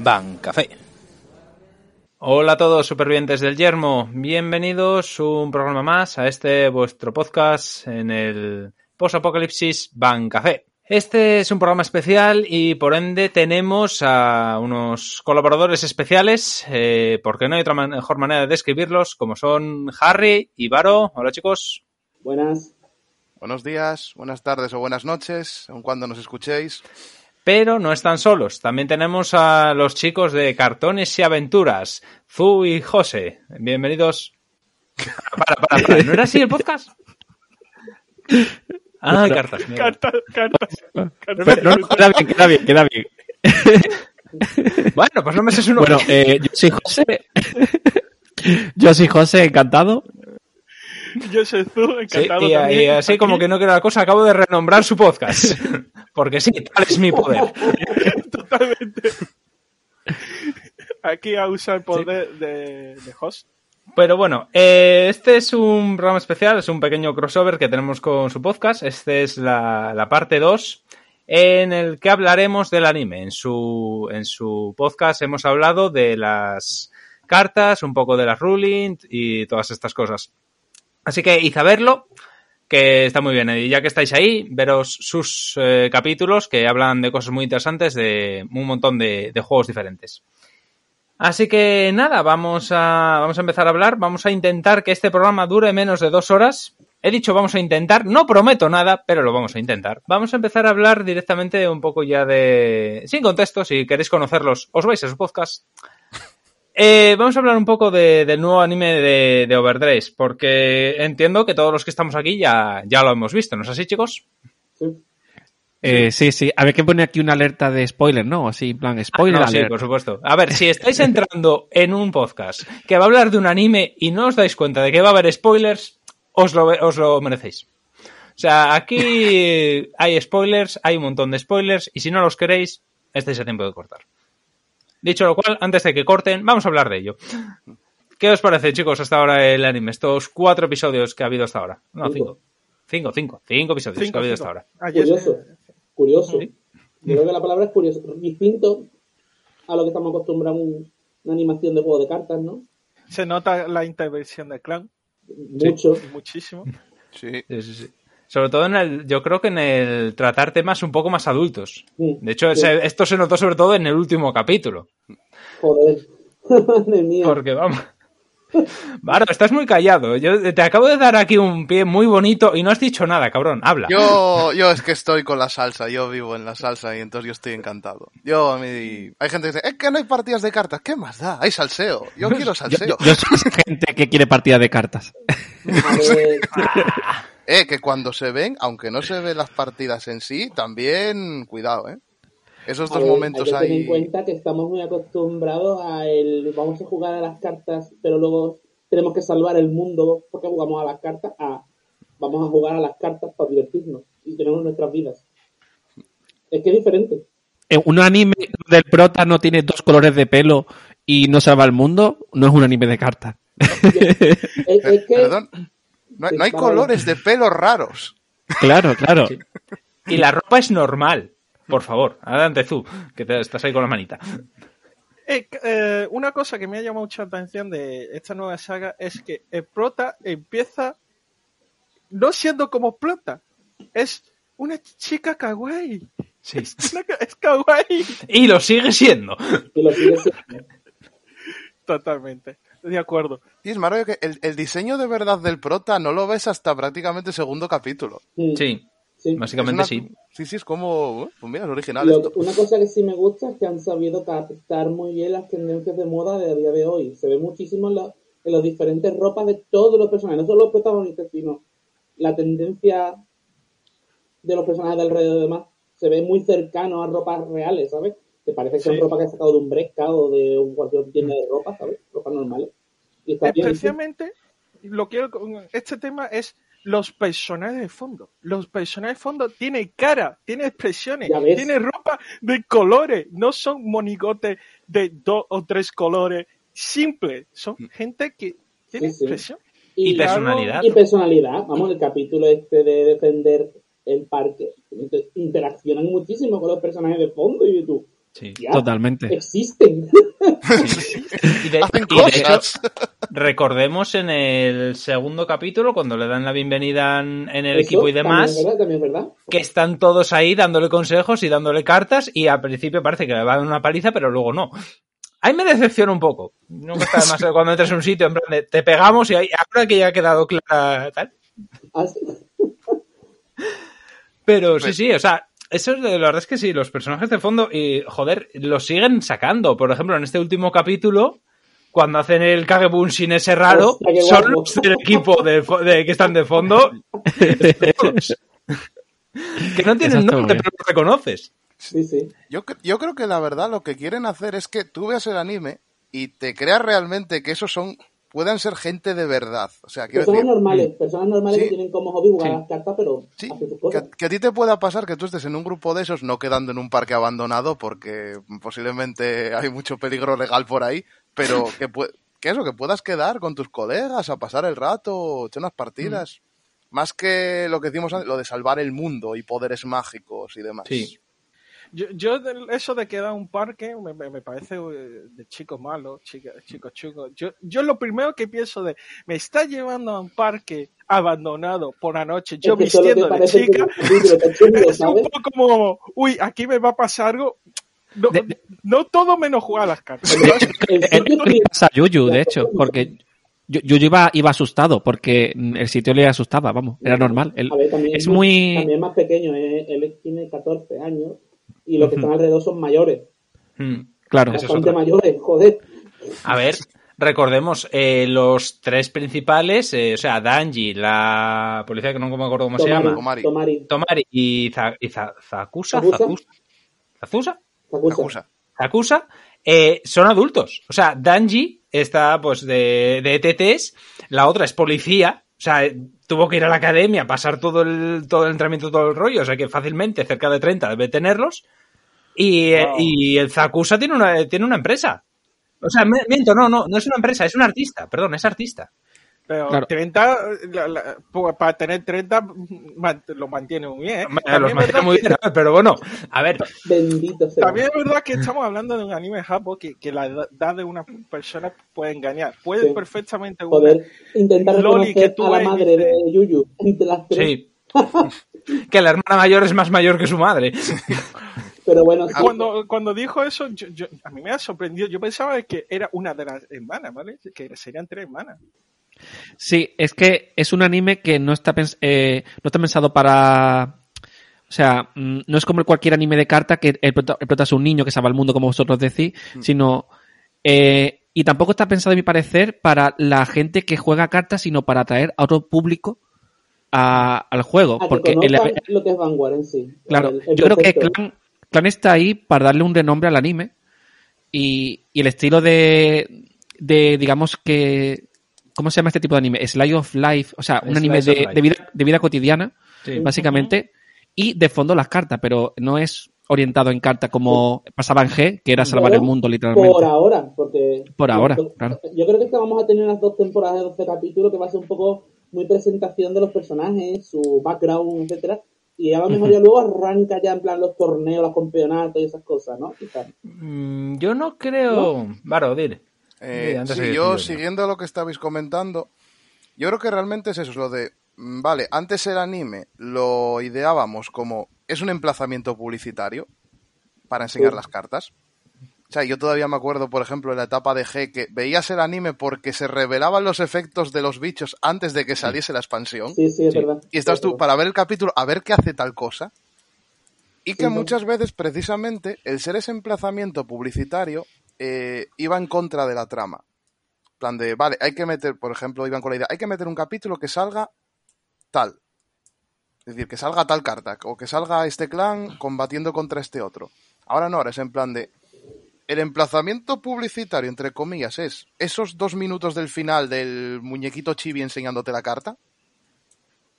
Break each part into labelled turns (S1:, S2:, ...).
S1: Bancafé. Hola a todos supervivientes del yermo, bienvenidos un programa más a este vuestro podcast en el post-apocalipsis Bancafé. Este es un programa especial y por ende tenemos a unos colaboradores especiales, eh, porque no hay otra mejor manera de describirlos, como son Harry y Varo. Hola chicos.
S2: Buenas.
S3: Buenos días, buenas tardes o buenas noches, aun cuando nos escuchéis.
S1: Pero no están solos. También tenemos a los chicos de Cartones y Aventuras, Zu y José. Bienvenidos. Para, para, para. ¿No era así el podcast? Ah, cartas.
S4: Cartas, cartas.
S5: Pero, no, no, queda bien, queda bien, queda bien.
S1: Bueno, pues no me sé uno.
S5: Bueno, eh, yo soy José. Yo soy José, encantado.
S4: Yo soy Zu,
S1: Sí,
S4: encantado
S1: y,
S4: también.
S1: y así
S4: Aquí,
S1: como que no queda la cosa, acabo de renombrar su podcast. Porque sí, tal es mi poder.
S4: Totalmente. Aquí a usar el poder de, de host.
S1: Pero bueno, eh, este es un programa especial, es un pequeño crossover que tenemos con su podcast. Este es la, la parte 2 en el que hablaremos del anime. En su, en su podcast hemos hablado de las cartas, un poco de las ruling y todas estas cosas. Así que id a verlo, que está muy bien. Y ya que estáis ahí, veros sus eh, capítulos que hablan de cosas muy interesantes, de un montón de, de juegos diferentes. Así que nada, vamos a, vamos a empezar a hablar. Vamos a intentar que este programa dure menos de dos horas. He dicho vamos a intentar, no prometo nada, pero lo vamos a intentar. Vamos a empezar a hablar directamente un poco ya de... Sin contexto, si queréis conocerlos, os vais a su podcast. Eh, vamos a hablar un poco de- del nuevo anime de, de Overdress, porque entiendo que todos los que estamos aquí ya, ya lo hemos visto, ¿no es así, chicos?
S2: Sí.
S5: Eh, sí, sí. Había que poner aquí una alerta de spoiler, ¿no? Así, en plan, spoiler
S1: Ah, no, sí, por supuesto. A ver, si estáis entrando en un podcast que va a hablar de un anime y no os dais cuenta de que va a haber spoilers, os lo, os lo merecéis. O sea, aquí hay spoilers, hay un montón de spoilers, y si no los queréis, estáis a tiempo de cortar. Dicho lo cual, antes de que corten, vamos a hablar de ello. ¿Qué os parece, chicos, hasta ahora el anime? Estos cuatro episodios que ha habido hasta ahora. No, cinco. Cinco, cinco. Cinco episodios que ha habido
S4: cinco.
S1: hasta ahora.
S2: Curioso.
S4: se-
S2: Curioso.
S1: Sí.
S2: Yo creo que la palabra es curioso. Distinto a lo que estamos acostumbrados una animación de juego de cartas, ¿no?
S4: se nota la intervención del clan.
S2: Mucho.
S4: Muchísimo.
S3: Sí.
S1: Sí, sí, sí. Sobre todo en el, yo creo que en el tratar temas un poco más adultos.
S2: Sí.
S1: De hecho,
S2: Sí.
S1: se- esto se notó sobre todo en el último capítulo.
S2: Joder. Madre mía.
S1: Porque vamos. Varo, estás muy callado. Yo te acabo de dar aquí un pie muy bonito y no has dicho nada, cabrón. Habla.
S3: Yo, yo es que estoy con la salsa, yo vivo en la salsa y entonces yo estoy encantado. Yo, a mí, hay gente que dice, es que no hay partidas de cartas, ¿qué más da? Hay salseo, yo quiero salseo.
S5: yo- yo soy gente que quiere partida de cartas.
S3: Eh, que cuando se ven, aunque no se ven las partidas en sí, también, cuidado, eh. Esos dos
S2: ver,
S3: momentos
S2: hay que tener en cuenta que estamos muy acostumbrados a el vamos a jugar a las cartas, pero luego tenemos que salvar el mundo porque jugamos a las cartas, a vamos a jugar a las cartas para divertirnos y tenemos nuestras vidas. Es que es diferente.
S5: Eh, Un anime del prota no tiene dos colores de pelo y no salva el mundo, no es un anime de cartas.
S2: Es, es que
S3: Perdón, no, hay- no hay colores de pelos raros.
S5: Claro, claro.
S1: Y la ropa es normal. Por favor, adelante tú, que te- estás ahí con la manita.
S4: Eh, eh, una cosa que me ha llamado mucha atención de esta nueva saga es que el prota empieza no siendo como prota, es una chica kawaii.
S1: Sí.
S4: Una Es kawaii.
S1: Y lo sigue siendo.
S2: que lo sigue siendo.
S4: Totalmente. De acuerdo.
S3: Y es maravilloso que el, el diseño de verdad del prota no lo ves hasta prácticamente el segundo capítulo.
S1: Sí,
S2: sí.
S1: básicamente
S3: una-
S1: sí.
S3: Sí, sí, es como, uh, pues mira, es original
S2: Lo-
S3: esto.
S2: una cosa que sí me gusta es que han sabido captar muy bien las tendencias de moda de a día de hoy. Se ve muchísimo en, la- en las diferentes ropas de todos los personajes, no solo los protagonistas, sino la tendencia de los personajes de alrededor y demás. Se ve muy cercano a ropas reales, ¿sabes? Te parece que son
S4: Sí.
S2: ropas que has sacado de un Bresca o de un- cualquier tienda de ropa, ¿sabes? Y está bien. hecho.
S4: Especialmente, lo quiero con este tema es los personajes de fondo. Los personajes de fondo tienen cara, tienen expresiones, tienen ropa de colores, no son monigotes de dos o tres colores simples, son gente que tiene
S2: Sí, sí.
S4: expresión.
S1: Y personalidad.
S2: Y personalidad. Vamos, el capítulo este de defender el parque. Inter- Interaccionan muchísimo con los personajes de fondo y tú.
S1: Sí.
S2: Ya,
S5: Totalmente.
S2: Existen.
S1: Y de,
S3: Hacen
S1: y de hecho, recordemos en el segundo capítulo, cuando le dan la bienvenida en en el
S2: Eso
S1: equipo y demás,
S2: También verdad, también es verdad.
S1: que están todos ahí dándole consejos y dándole cartas y al principio parece que le va a dar una paliza, pero luego no. Ahí me decepciona un poco. No me está demasiado cuando entras en un sitio, en plan de, te pegamos y ahí, ahora que ya ha quedado clara tal.
S2: Así-
S1: Pero sí, sí, o sea, eso es de, la verdad es que sí, los personajes de fondo, y joder, los siguen sacando. Por ejemplo, en este último capítulo, cuando hacen el Kagebunshin ese raro,
S2: Hostia,
S1: son
S2: guapo.
S1: los del equipo de, que están de fondo. que no tienen nombre, pero los reconoces.
S2: Sí, sí.
S3: Yo, yo creo que la verdad lo que quieren hacer es que tú veas el anime y te creas realmente que esos son puedan ser gente de verdad. O sea, quiero
S2: Personas
S3: decir,
S2: normales, personas normales
S3: Sí.
S2: que tienen como hobby jugar
S1: Sí.
S2: a las cartas, pero
S3: sí,
S2: hacen sus
S3: que,
S2: cosas.
S3: a- que a ti te pueda pasar que tú estés en un grupo de esos, no quedando en un parque abandonado porque posiblemente hay mucho peligro legal por ahí, pero que, que eso, que puedas quedar con tus colegas a pasar el rato, echar unas partidas. Más que lo que decimos antes, lo de salvar el mundo y poderes mágicos y demás.
S1: Sí.
S4: Yo, yo eso de quedar a un parque me, me- me parece eh, de chicos malos, chica- chicos chungos. Yo, yo lo primero que pienso de, me está llevando a un parque abandonado por la noche, yo
S2: que
S4: vistiendo de chica,
S2: que es un
S4: poco como, uy, aquí me va a pasar algo. No,
S5: De-
S4: no todo menos jugar a las cartas.
S5: Que
S2: que-
S5: a Yuyu, de hecho, porque Yo, yo iba, iba asustado porque el sitio le asustaba, vamos, era normal. Él-
S2: A ver, también
S5: es muy...
S2: También es más pequeño, eh, él tiene 14 años y los que están alrededor son mayores.
S1: Hmm.
S5: Claro,
S2: Bastante mayores, joder.
S1: A ver, recordemos eh, los tres principales, eh, o sea, Danji, la policía que no me acuerdo cómo se llama,
S3: Tomari.
S2: Tomari.
S1: Tomari y, Za- y Za- Zakusa,
S2: ¿Zakusa?
S1: Zakusa. Zakusa, eh, son adultos. O sea, Danji está pues de, de ETTs, la otra es policía, o sea, tuvo que ir a la academia, pasar todo el, todo el entrenamiento, todo el rollo, o sea que fácilmente cerca de 30 debe tenerlos. Y, eh,
S4: Wow.
S1: y el Zakusa tiene una, tiene una empresa. O sea, miento, no, no, no es una empresa, es un artista, perdón, es artista.
S4: Pero
S5: Claro.
S4: 30, la- la- pues, para tener 30 man- lo mantiene muy bien. ¿eh?
S1: Los mantiene muy bien, pero bueno, a ver,
S2: Bendito sea.
S4: también es verdad que estamos hablando de un anime japo que, que la edad de una persona puede engañar. Puede
S2: Sí.
S4: perfectamente una-
S2: Poder intentar
S4: Loli, que tú
S2: a la madre de Yuyu entre las tres.
S1: sí. que la hermana mayor es más mayor que su madre.
S2: Pero bueno, sí,
S4: Cuando, cuando dijo eso, yo, yo- a mí me ha sorprendido. Yo pensaba que era una de las hermanas, ¿vale? Que serían tres hermanas.
S5: Sí, es que es un anime que no está, pens- eh, no está pensado para... O sea, mm, no es como cualquier anime de carta que el prota, el prota es un niño que salva el mundo, como vosotros decís, sino... eh, y tampoco está pensado, a mi parecer, para la gente que juega cartas, sino para atraer a otro público a- al juego.
S2: a que
S5: porque el-
S2: conozcan lo que es Vanguard en sí.
S5: Claro,
S2: El-
S5: yo creo que. Clan, Clan está ahí para darle un renombre al anime y, y el estilo de, de, digamos que, ¿cómo se llama este tipo de anime? Slice of Life, o sea, un
S1: Slice
S5: anime de, vida, de vida cotidiana,
S1: Sí.
S5: básicamente, y de fondo las cartas, pero no es orientado en carta como pasaba en G, que era salvar el mundo literalmente.
S2: Por ahora, porque.
S5: Por ahora,
S2: yo,
S5: claro.
S2: Yo creo que es que vamos a tener unas dos temporadas de 12 capítulos que va a ser un poco muy presentación de los personajes, su background, etcétera Y a lo mejor ya luego arranca ya en plan los torneos, los campeonatos y esas cosas, ¿no? Quizás.
S1: Mm, Yo no creo. Varo, dile.
S3: Eh,
S1: Sí,
S3: yo siguiendo lo que estabais comentando, yo creo que realmente es eso, es lo de, mm, vale, antes el anime lo ideábamos como es un emplazamiento publicitario para enseñar
S2: Sí.
S3: las cartas. O sea, yo todavía me acuerdo, por ejemplo, en la etapa de G, que veías el anime porque se revelaban los efectos de los bichos antes de que saliese la expansión.
S2: Sí, sí, es
S1: Sí.
S2: verdad.
S3: Y estás
S2: Es
S3: tú
S2: verdad.
S3: para ver el capítulo, a ver qué hace tal cosa. Y que muchas veces, precisamente, el ser ese emplazamiento publicitario eh, iba en contra de la trama. Plan de, vale, hay que meter, por ejemplo, iban con la idea, hay que meter un capítulo que salga tal. Es decir, que salga tal carta, o que salga este clan combatiendo contra este otro. Ahora no, ahora es en plan de. El emplazamiento publicitario, entre comillas, es esos dos minutos del final del muñequito chibi enseñándote la carta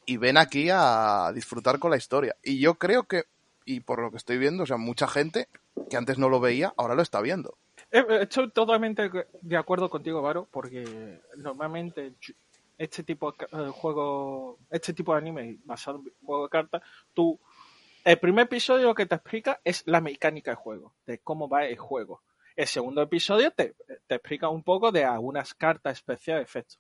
S3: y ven aquí a disfrutar con la historia. Y yo creo que, y por lo que estoy viendo, o sea, mucha gente que antes no lo veía, ahora lo está viendo.
S4: Eh, eh, Estoy totalmente de acuerdo contigo, Varo, porque normalmente este tipo de eh, juego, este tipo de anime basado en juego de cartas, tú El primer episodio que te explica es la mecánica del juego, de cómo va el juego. El segundo episodio te, te explica un poco de algunas cartas especiales, efectos.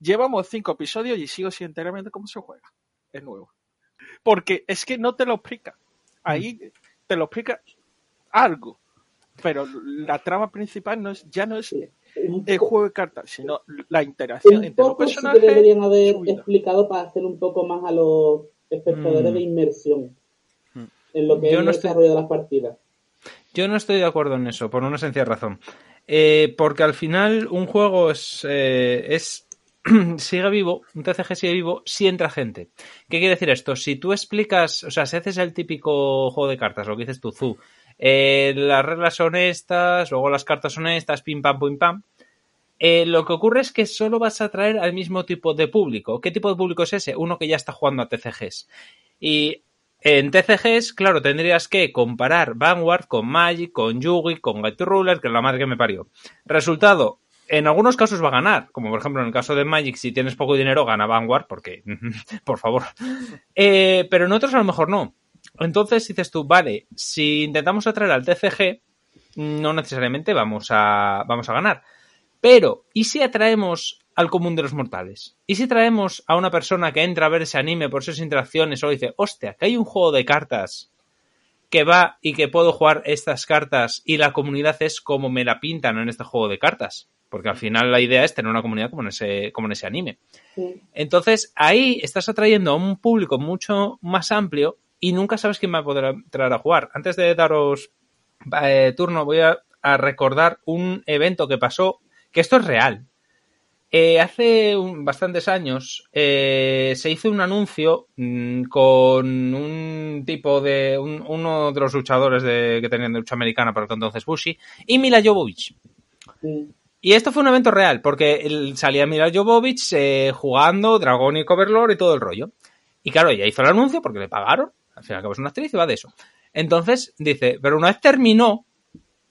S4: Llevamos cinco episodios y sigo sin enterarme cómo se juega. Es nuevo. Porque es que no te lo explica. Ahí te lo explica algo. Pero la trama principal no es, ya no es el
S2: poco-
S4: juego de cartas, sino la interacción
S2: un
S4: entre los
S2: poco sí que
S4: personajes.
S2: deberían haber explicado para hacer un poco más a los espectadores
S1: Mm.
S2: de inmersión
S3: Mm.
S2: en lo que
S1: Yo
S2: es
S1: no
S2: el
S1: estoy-
S2: desarrollo de las partidas.
S1: Yo no estoy de acuerdo en eso, por una sencilla razón. Eh, porque al final un juego es, eh, es sigue vivo, un TCG sigue vivo si entra gente. ¿Qué quiere decir esto? Si tú explicas, o sea, si haces el típico juego de cartas, lo que dices tú, Zu, eh, las reglas son estas, luego las cartas son estas, pim pam, pum pam. eh, lo que ocurre es que solo vas a atraer al mismo tipo de público. ¿Qué tipo de público es ese? Uno que ya está jugando a TCGs. Y en TCGs, claro, tendrías que comparar Vanguard con Magic, con Yugi, con Get Ruler, que es la madre que me parió. Resultado, en algunos casos va a ganar, como por ejemplo en el caso de Magic, si tienes poco dinero, gana Vanguard, porque, por favor. Eh, pero en otros a lo mejor no. Entonces dices tú, vale, si intentamos atraer al TCG, no necesariamente vamos a, vamos a ganar. Pero, ¿y si atraemos al común de los mortales? ¿Y si traemos a una persona que entra a ver ese anime por sus interacciones o dice, hostia, que hay un juego de cartas que va y que puedo jugar estas cartas y la comunidad es como me la pintan en este juego de cartas? Porque al final la idea es tener una comunidad como en ese, como en ese anime.
S2: Sí.
S1: Entonces, ahí estás atrayendo a un público mucho más amplio y nunca sabes quién va a poder entrar a jugar. Antes de daros eh, turno, voy a, a recordar un evento que pasó, que esto es real. Eh, hace un- bastantes años eh, se hizo un anuncio mm, con un tipo de. un- uno de los luchadores de, que tenían de lucha americana por entonces Bushi y Mila Jovovich.
S2: Sí.
S1: Y esto fue un evento real, porque él salía Mila Jovovich eh, jugando Dragon y Coverlord y todo el rollo. Y claro, ella hizo el anuncio porque le pagaron. Al fin y al cabo es una actriz y va de eso. Entonces dice, pero una vez terminó,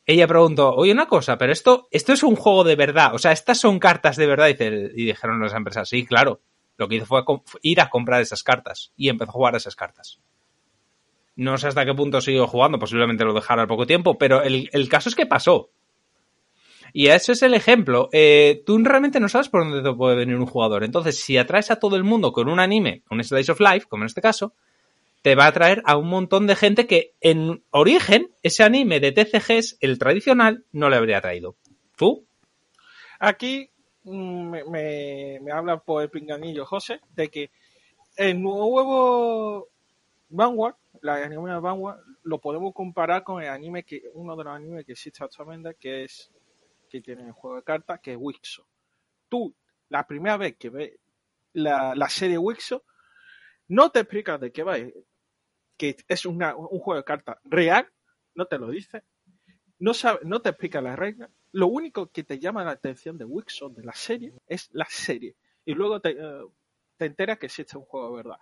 S1: ella preguntó, oye, una cosa, pero esto, esto es un juego de verdad. O sea, estas son cartas de verdad. Y dijeron las empresas, sí, claro. Lo que hizo fue ir a comprar esas cartas y empezó a jugar esas cartas. No sé hasta qué punto siguió jugando, posiblemente lo dejara al poco tiempo, pero el, el caso es que pasó. Y ese es el ejemplo. Eh, tú realmente no sabes por dónde te puede venir un jugador. Entonces, si atraes a todo el mundo con un anime, un Slice of Life, como en este caso, te va a atraer a un montón de gente que en origen ese anime de TCGs, el tradicional, no le habría traído. ¿Tú?
S4: Aquí mm, me, me, habla por el pinganillo José de que el nuevo Vanguard, la anime de Vanguard, lo podemos comparar con el anime que, uno de los animes que existe actualmente, que es que tiene el juego de cartas, que es Wixo. Tú, la primera vez que ves la, la serie Wixo, no te explicas de qué va, que es una- un juego de cartas real, no te lo dice, no, sabe, no te explica las reglas. Lo único que te llama la atención de Wixon, de la serie, es la serie. Y luego te, eh, te enteras que existe un juego de verdad.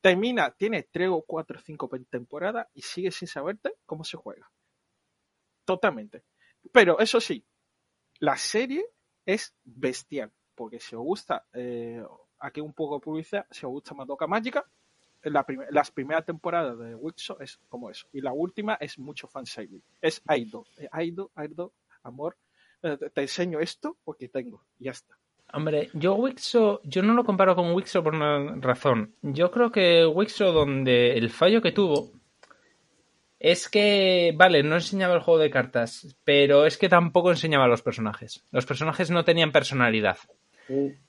S4: Termina, tiene 3 o 4 o 5 temporadas y sigue sin saberte cómo se juega. Totalmente. Pero eso sí, la serie es bestial. Porque si os gusta, eh, aquí un poco de publicidad, si os gusta Madoka Mágica, la prim- las primeras temporadas de Wixo es como eso. Y la última es mucho fanservice. Es Aido. Eh, Aido, Aido, amor. eh, te, enseño esto porque tengo. Y ya está.
S1: Hombre, yo Wixo, yo no lo comparo con Wixo por una razón. Yo creo que Wixo, donde el fallo que tuvo es que, vale, no enseñaba el juego de cartas, pero es que tampoco enseñaba a los personajes. Los personajes no tenían personalidad.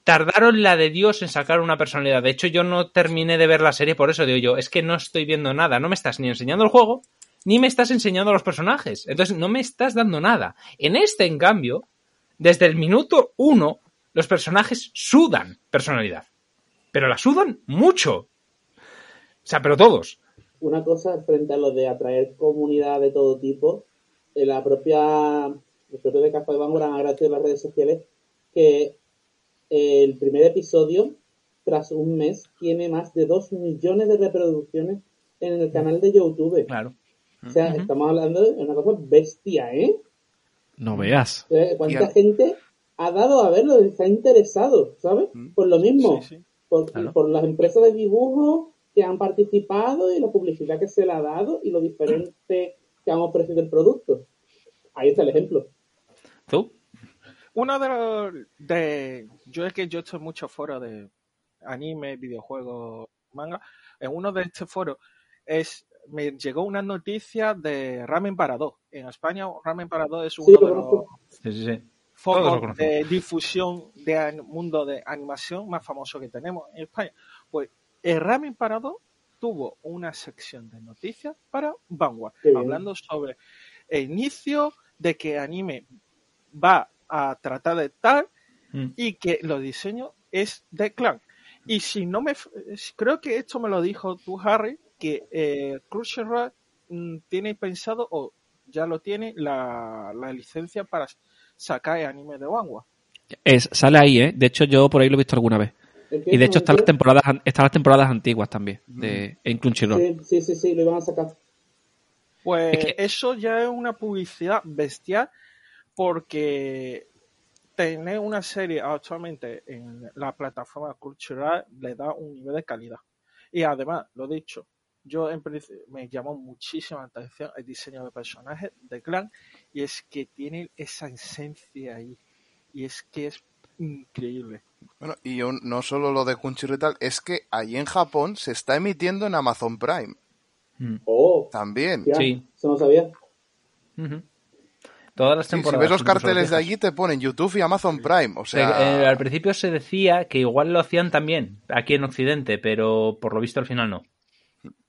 S1: Tardaron la de Dios en sacar una personalidad. De hecho, yo no terminé de ver la serie por eso digo yo, es que no estoy viendo nada. No me estás ni enseñando el juego, ni me estás enseñando a los personajes. Entonces, no me estás dando nada. En este, en cambio, desde el minuto uno, los personajes sudan personalidad. Pero la sudan mucho. O sea, pero todos.
S2: Una cosa frente a lo de atraer comunidad de todo tipo, en la propia, el propio de Café de Vanguard han agradecido las redes sociales que el primer episodio, tras un mes, tiene más de 2 millones de reproducciones en el canal de YouTube.
S1: Claro.
S2: O sea, estamos hablando de una cosa bestia, ¿eh?
S5: No veas.
S2: O sea, ¿Cuánta
S3: Y
S2: gente ha dado a verlo? Se ha interesado, ¿sabes?
S3: Mm.
S2: Por lo mismo,
S4: Sí, sí.
S2: por,
S1: Claro.
S2: por las empresas de dibujo que han participado y la publicidad que se le ha dado y lo diferente que han ofrecido el producto. Ahí está el ejemplo.
S1: ¿Tú?
S4: Uno de los de yo es que yo estoy en muchos foros de anime, videojuegos, manga. En uno de estos foros es me llegó una noticia de Ramen para dos. En España Ramen para dos es uno
S2: Sí,
S4: de
S2: lo
S4: los.
S1: Sí, sí, conocemos.
S4: de difusión de an- mundo de animación más famoso que tenemos en España. Pues el Ramen para dos tuvo una sección de noticias para Vanguard, hablando sobre el inicio de que anime va a tratar de tal
S1: Mm.
S4: y que los diseños es de clan. Y si no me creo que esto me lo dijo tú, Harry, que eh, Crunchyroll mm, tiene pensado o ya lo tiene la, la licencia para sacar el anime de Vanguard.
S5: Es, sale ahí, ¿eh? De hecho, yo por ahí lo he visto alguna vez. Y de hecho están las temporadas, an- están las temporadas antiguas también, de, en Crunchyroll.
S2: Sí, sí, sí, sí, lo iban a sacar.
S4: Pues
S5: Es que-
S4: eso ya es una publicidad bestial porque tener una serie actualmente en la plataforma Crunchyroll le da un nivel de calidad. Y además, lo dicho, yo en principio me llamó muchísima la atención el diseño de personajes de Clan y es que tiene esa esencia ahí y es que es increíble.
S3: Bueno, y un- no solo lo de Crunchyroll y tal, es que ahí en Japón se está emitiendo en Amazon Prime.
S1: Mm.
S2: Oh,
S3: También.
S2: ya,
S1: Sí.
S2: eso no sabía.
S1: Todas las
S3: Sí, si
S1: temporadas.
S3: ves los carteles de allí te ponen YouTube y Amazon Prime. O
S1: Eh,
S3: sea,
S1: eh, al principio se decía que igual lo hacían también aquí en Occidente, pero por lo visto al final no.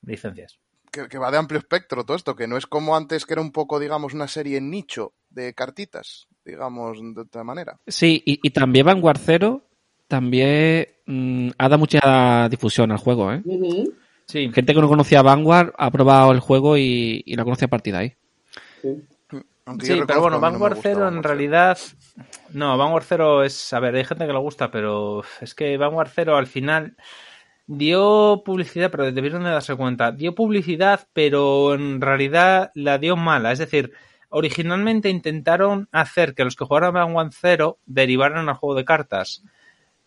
S1: Licencias.
S3: que, que va de amplio espectro todo esto, que no es como antes que era un poco, digamos, una serie en nicho de cartitas, digamos, de otra manera.
S5: Sí, y, y también Vanguard Zero también mm, ha dado mucha difusión al juego, ¿eh?
S1: Sí,
S5: Gente que no conocía Vanguard ha probado el juego y, y la conoce a partir de ahí.
S2: sí.
S3: Aunque
S1: sí
S3: yo
S1: pero bueno,
S3: mí no
S1: en realidad. No, Vanguard Zero es. A ver, hay gente que le gusta, pero es que Vanguard Zero al final dio publicidad, pero debieron de darse cuenta. Dio publicidad, pero en realidad la dio mala. Es decir, originalmente intentaron hacer que los que jugaran Vanguard Zero derivaran al juego de cartas.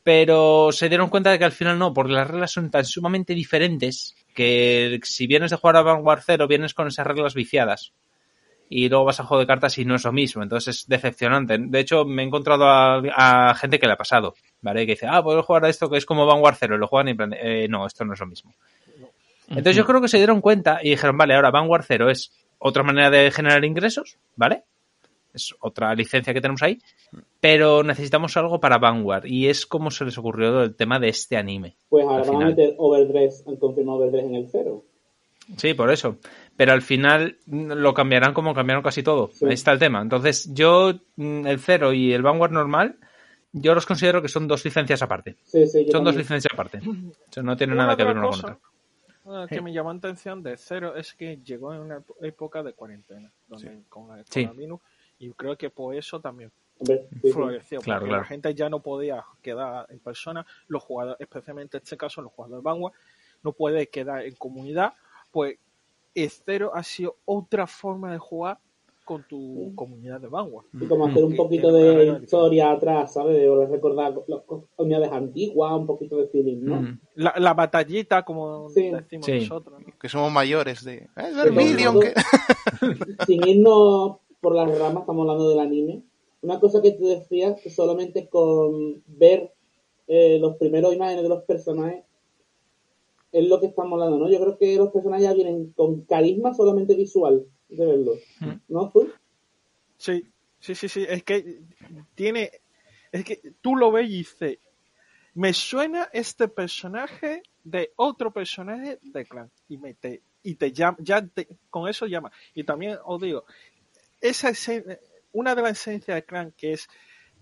S1: Pero se dieron cuenta de que al final no, porque las reglas son tan sumamente diferentes que si vienes de jugar a Vanguard Zero, vienes con esas reglas viciadas y luego vas a juego de cartas y no es lo mismo. Entonces es decepcionante. De hecho, me he encontrado a, a gente que le ha pasado, ¿vale? Que dice, ah, puedo jugar a esto que es como Vanguard Zero. Y lo juegan y en plan, de, eh, no, esto no es lo mismo. Entonces yo creo que se dieron cuenta y dijeron, vale, ahora Vanguard Zero es otra manera de generar ingresos, ¿vale? Es otra licencia que tenemos ahí, pero necesitamos algo para Vanguard y es como se les ocurrió el tema de este anime.
S2: Pues ahora
S1: Al
S2: van a
S1: final.
S2: meter overdress, han confirmado overdress en el cero.
S1: Sí, por eso. Pero al final mm, lo cambiarán como cambiaron casi todo.
S2: Sí.
S1: Ahí está el tema. Entonces, yo, mm, el Zero y el Vanguard normal, yo los considero que son dos licencias aparte.
S2: Sí, sí, yo
S1: Son dos licencias aparte. O sea, no tiene
S4: Una
S1: nada que ver una con
S4: eh, que me llamó la atención de Cero es que llegó en una época de cuarentena, donde con el
S1: Sí.
S4: coronavirus, y creo que por eso también floreció,
S1: Claro,
S4: porque
S1: claro.
S4: la gente ya no podía quedar en persona, los jugadores, especialmente en este caso los jugadores de Vanguard, no puede quedar en comunidad, pues el Cero ha sido otra forma de jugar con tu comunidad de Vanguard.
S2: Y como hacer un poquito de historia atrás, ¿sabes? De volver a recordar las unidades antiguas, un poquito de feeling, ¿no?
S1: Mm.
S4: La, la batallita, como
S2: Sí.
S4: decimos
S1: Sí.
S4: nosotros. ¿no?
S3: Que somos mayores de... "Eh, Vermilion,
S2: todo-
S3: que...
S2: Sin irnos por las ramas, estamos hablando del anime. Una cosa que tú decías, que solamente con ver eh, los primeros imágenes de los personajes es lo que estamos hablando, ¿no? Yo creo que los personajes ya vienen con carisma solamente visual de verlos, ¿no? ¿Tú?
S4: Sí, sí, sí, sí. Es que tiene. Es que tú lo ves y dices. Me suena este personaje de otro personaje de clan. Y me te, y te llama, ya te- con eso llama. Y también os digo, esa esen- una de las esencias de clan que es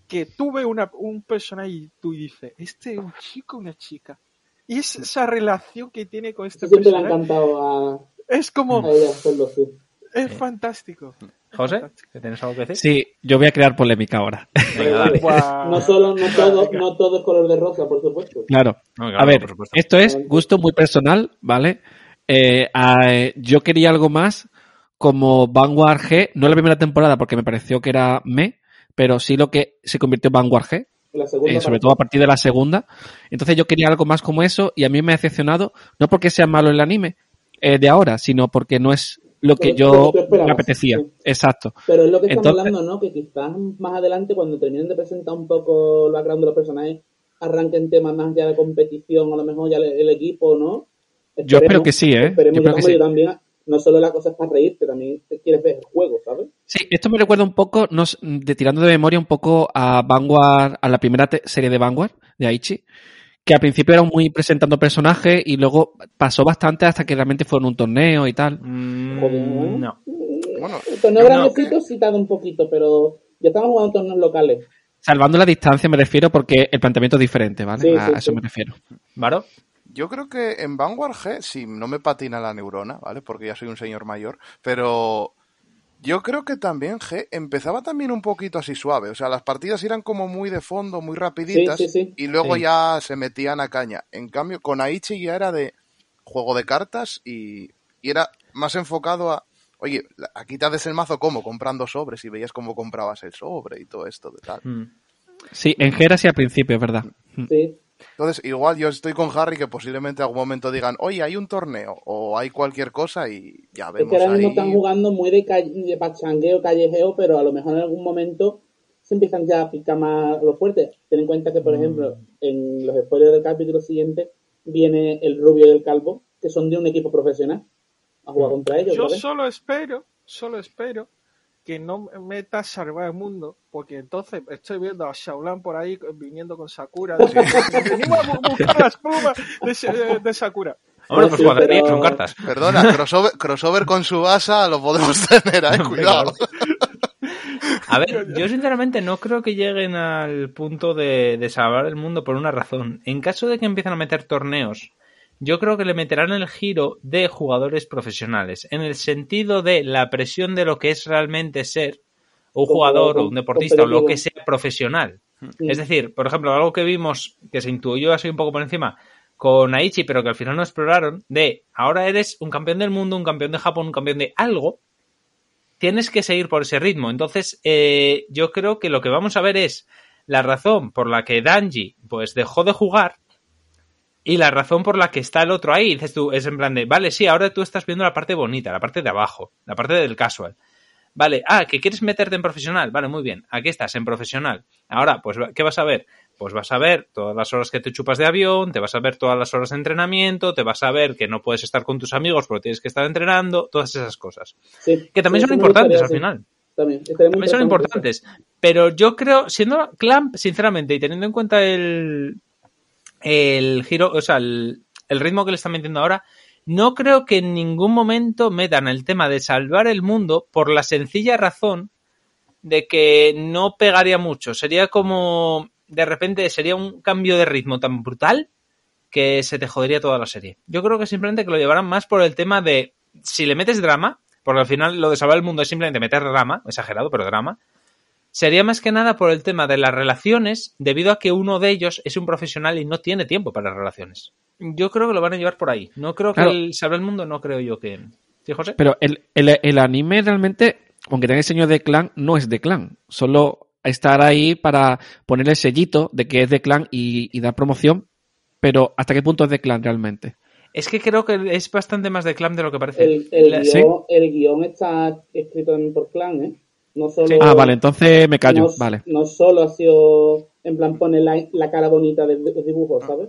S4: que tú ves una, un personaje y tú dices, este es un chico o una chica. Y es esa relación que tiene con este
S2: Siempre le ha encantado a,
S4: Es como,
S2: a ella hacerlo, sí.
S4: es fantástico.
S1: José, ¿que tienes algo que decir?
S5: Sí, yo voy a crear polémica ahora.
S1: Venga.
S2: No solo, no todo, no todo es color de rosa, por supuesto.
S5: Claro.
S1: No, claro,
S5: A ver,
S1: por supuesto.
S5: esto es gusto muy personal, ¿vale? Eh, a- yo quería algo más como Vanguard G, no la primera temporada porque me pareció que era me, pero sí lo que se convirtió en Vanguard G,
S2: La segunda
S5: eh, sobre todo a partir de la segunda. Entonces yo quería algo más como eso y a mí me ha decepcionado, no porque sea malo el anime eh, de ahora, sino porque no es lo que yo me apetecía.
S2: sí.
S5: Exacto.
S2: Pero es lo que estamos
S5: Entonces-
S2: hablando, ¿no? Que quizás más adelante, cuando terminen de presentar un poco el background de los personajes, arranquen temas más ya de competición, a lo mejor ya el, el equipo, ¿no?
S5: Yo espero que sí, ¿eh?
S2: Esperemos,
S5: Yo que sí.
S2: yo también, no solo la cosa es para reírte, también te quieres ver el juego, ¿sabes?
S5: Sí, esto me recuerda un poco, no de tirando de memoria un poco a Vanguard, a la primera serie de Vanguard, de Aichi, que al principio era muy presentando personajes y luego pasó bastante hasta que realmente fueron un torneo y tal.
S1: Mm,
S2: Joder, ¿no?
S1: no.
S3: Bueno,
S2: El torneo grandecito sí un poquito, pero ya estamos jugando torneos locales.
S5: Salvando la distancia me refiero porque el planteamiento es diferente, ¿vale?
S2: Sí,
S5: a
S2: sí,
S5: eso
S2: sí.
S5: me refiero.
S1: ¿Varo?
S3: Yo creo que en Vanguard G, si no me patina la neurona, ¿vale? Porque ya soy un señor mayor, pero yo creo que también G empezaba también un poquito así suave. O sea, las partidas eran como muy de fondo, muy rapiditas,
S2: Sí, sí, sí.
S3: y luego
S5: Sí.
S3: ya se metían a caña. En cambio, con Aichi ya era de juego de cartas y, y era más enfocado a, oye, aquí te haces el mazo como comprando sobres y veías cómo comprabas el sobre y todo esto de tal.
S1: Mm.
S5: Sí, en Gera sí al principio, es verdad.
S2: Sí.
S3: Entonces, igual yo estoy con Harry que posiblemente en algún momento digan, oye, hay un torneo o hay cualquier cosa y ya
S2: Es
S3: vemos
S2: que ahora mismo
S3: ahí.
S2: están jugando muy de, calle- de pachangueo, callejeo, pero a lo mejor en algún momento se empiezan ya a picar más los fuertes. Ten en cuenta que, por ejemplo, en los spoilers del capítulo siguiente viene el rubio y el calvo, que son de un equipo profesional, a jugar contra ellos.
S4: Yo
S2: ¿vale?
S4: solo espero, solo espero que no meta salvar el mundo, porque entonces estoy viendo a Shaolan por ahí viniendo con Sakura. Venimos a bu- buscar las plumas de, Sa- de Sakura.
S1: Hombre,
S2: No,
S1: pues
S2: sí,
S1: cuadraría,
S2: pero-
S1: son cartas.
S3: Perdona, crossover, crossover con Subasa lo podemos tener, eh, cuidado.
S1: A ver, yo sinceramente no creo que lleguen al punto de, de salvar el mundo por una razón. En caso de que empiecen a meter torneos, yo creo que le meterán el giro de jugadores profesionales, en el sentido de la presión de lo que es realmente ser un jugador o un deportista o lo que sea profesional.
S2: Sí.
S1: Es decir, por ejemplo, algo que vimos, que se intuyó así un poco por encima, con Aichi, pero que al final no exploraron, de ahora eres un campeón del mundo, un campeón de Japón, un campeón de algo, tienes que seguir por ese ritmo. Entonces, eh, yo creo que lo que vamos a ver es la razón por la que Danji pues dejó de jugar y la razón por la que está el otro ahí. Dices tú, es en plan de, vale, sí, ahora tú estás viendo la parte bonita, la parte de abajo, la parte del casual. Vale, ah, que quieres meterte en profesional. Vale, muy bien. Aquí estás, en profesional. Ahora, pues, ¿qué vas a ver? Pues vas a ver todas las horas que te chupas de avión, te vas a ver todas las horas de entrenamiento, te vas a ver que no puedes estar con tus amigos porque tienes que estar entrenando, todas esas cosas.
S2: Sí.
S1: Que también
S2: Sí,
S1: son importantes al final.
S2: También,
S1: También son importantes. Pero yo creo, siendo Clamp, sinceramente, y teniendo en cuenta el, el giro, o sea, el, ritmo que le están metiendo ahora, no creo que en ningún momento metan el tema de salvar el mundo por la sencilla razón de que no pegaría mucho. Sería como, de repente, sería un cambio de ritmo tan brutal que se te jodería toda la serie. Yo creo que simplemente que lo llevarán más por el tema de, si le metes drama, porque al final lo de salvar el mundo es simplemente meter drama, exagerado, pero drama, sería más que nada por el tema de las relaciones, debido a que uno de ellos es un profesional y no tiene tiempo para las relaciones. Yo creo que lo van a llevar por ahí. No creo
S5: Claro.
S1: que el salvar el mundo, no creo yo que... ¿Sí, José?
S5: Pero el, el, el anime realmente, aunque tenga diseño de clan, no es de clan. Solo estar ahí para poner el sellito de que es de clan y, y dar promoción. Pero ¿hasta qué punto es de clan realmente?
S1: Es que creo que es bastante más de clan de lo que parece.
S2: El, el, guion,
S5: ¿sí?
S2: el guion está escrito también por clan, ¿eh? No solo,
S1: Sí.
S5: Ah, vale, entonces me callo.
S2: no,
S5: Vale.
S2: no solo ha sido, en plan, pone la, la cara bonita de, los dibujos, ¿sabes?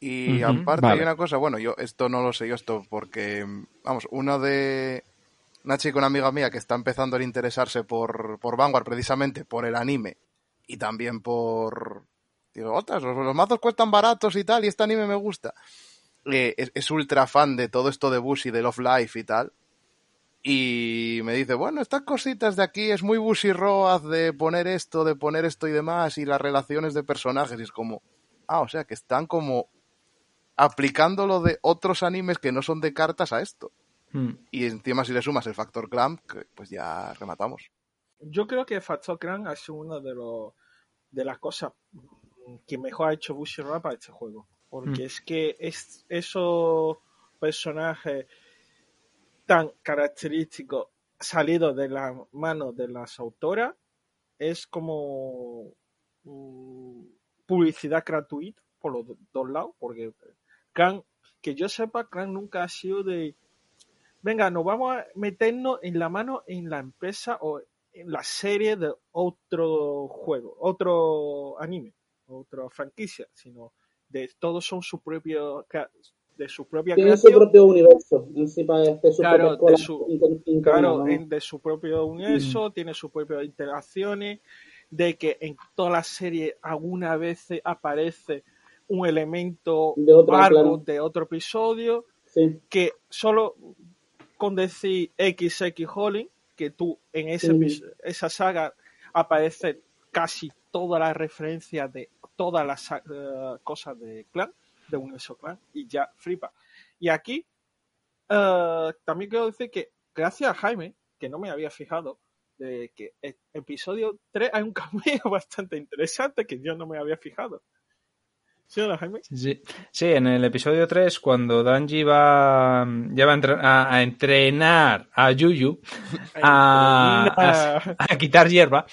S3: Y
S5: Ujú,
S3: aparte
S5: vale.
S3: hay una cosa, bueno, yo esto no lo sé yo esto porque, vamos, uno de una chica, una amiga mía que está empezando a interesarse por, por Vanguard precisamente por el anime y también por, digo, otras, los, los mazos cuestan baratos y tal y este anime me gusta. Eh, es, es ultra fan de todo esto de Bushi, de Love Life y tal. Y me dice, bueno, estas cositas de aquí es muy Bushi Road de poner esto, de poner esto y demás, y las relaciones de personajes. Y es como, ah, o sea, que están como aplicando lo de otros animes que no son de cartas a esto.
S1: Mm.
S3: Y encima si le sumas el factor clamp, que, pues ya rematamos.
S4: Yo creo que Factor Clan ha sido una de los de las cosas que mejor ha hecho Bushiroad para este juego. Porque
S1: Mm.
S4: es que es, esos personajes tan característicos salidos de la mano de las autoras es como mm, publicidad gratuita por los do- dos lados, porque que yo sepa, Cran nunca ha sido de, venga, nos vamos a meternos en la mano en la empresa o en la serie de otro juego, otro anime, otra franquicia, sino de todos son su propio, de su propia
S2: Tiene su propio universo en sí para hacer su
S4: Claro, de su-
S2: inter- interna,
S4: Claro,
S2: ¿no?
S4: en- de su propio universo, tiene sus propias interacciones, de que en toda la serie alguna vez aparece un elemento
S2: De
S4: largo
S2: claro.
S4: de otro episodio,
S2: Sí,
S4: que solo con decir XX Holling, que tú en ese
S2: Ujú.
S4: epi- esa saga aparece casi todas las referencias de todas las sa- eh, cosas de clan, de universo clan, y ya flipa. Y aquí eh, también quiero decir que gracias a Jaime, que no me había fijado, de que en episodio 3 hay un cameo bastante interesante que yo no me había fijado. ¿Sí, no, Jaime?
S1: Sí, sí, en el episodio 3, cuando Danji va, ya va a, entre- a- a entrenar a Yuyu a- a quitar hierba,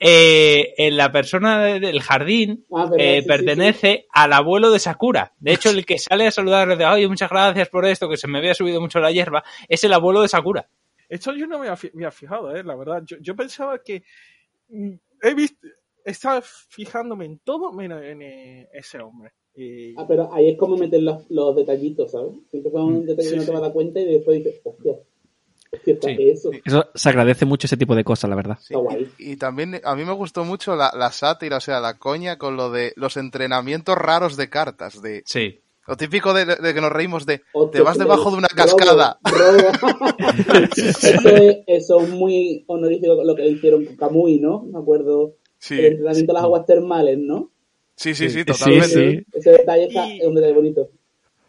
S1: eh, en la persona de- del jardín
S2: Ah,
S1: eh,
S2: sí, sí,
S1: pertenece al abuelo de Sakura. De hecho, el que sale a saludarle de, ay, muchas gracias por esto, que se me había subido mucho la hierba, es el abuelo de Sakura.
S4: Esto yo no me había fi- había fijado, eh, la verdad. Yo, yo pensaba que mm, he visto, estaba fijándome en todo menos en eh, ese hombre. Y,
S2: Ah, pero ahí es como meter los, los detallitos, ¿sabes? Siempre son detalles
S4: Sí,
S2: que no te vas a dar cuenta y después dices, hostia,
S1: Sí.
S2: eso.
S5: Eso se agradece mucho ese tipo de cosas, la verdad.
S3: Sí. Y, y también a mí me gustó mucho la, la sátira, o sea, la coña con lo de los entrenamientos raros de cartas. De,
S1: Sí.
S3: lo típico de, de que nos reímos de te vas debajo de una cascada.
S2: robo. eso, es, eso es muy honorífico lo que hicieron con Kamui, ¿no? Me acuerdo.
S3: Sí,
S2: el entrenamiento de las aguas termales, ¿no?
S3: sí, sí, sí,
S5: Sí,
S3: totalmente.
S5: sí.
S2: Ese detalle está,
S4: Y-
S2: es un detalle bonito.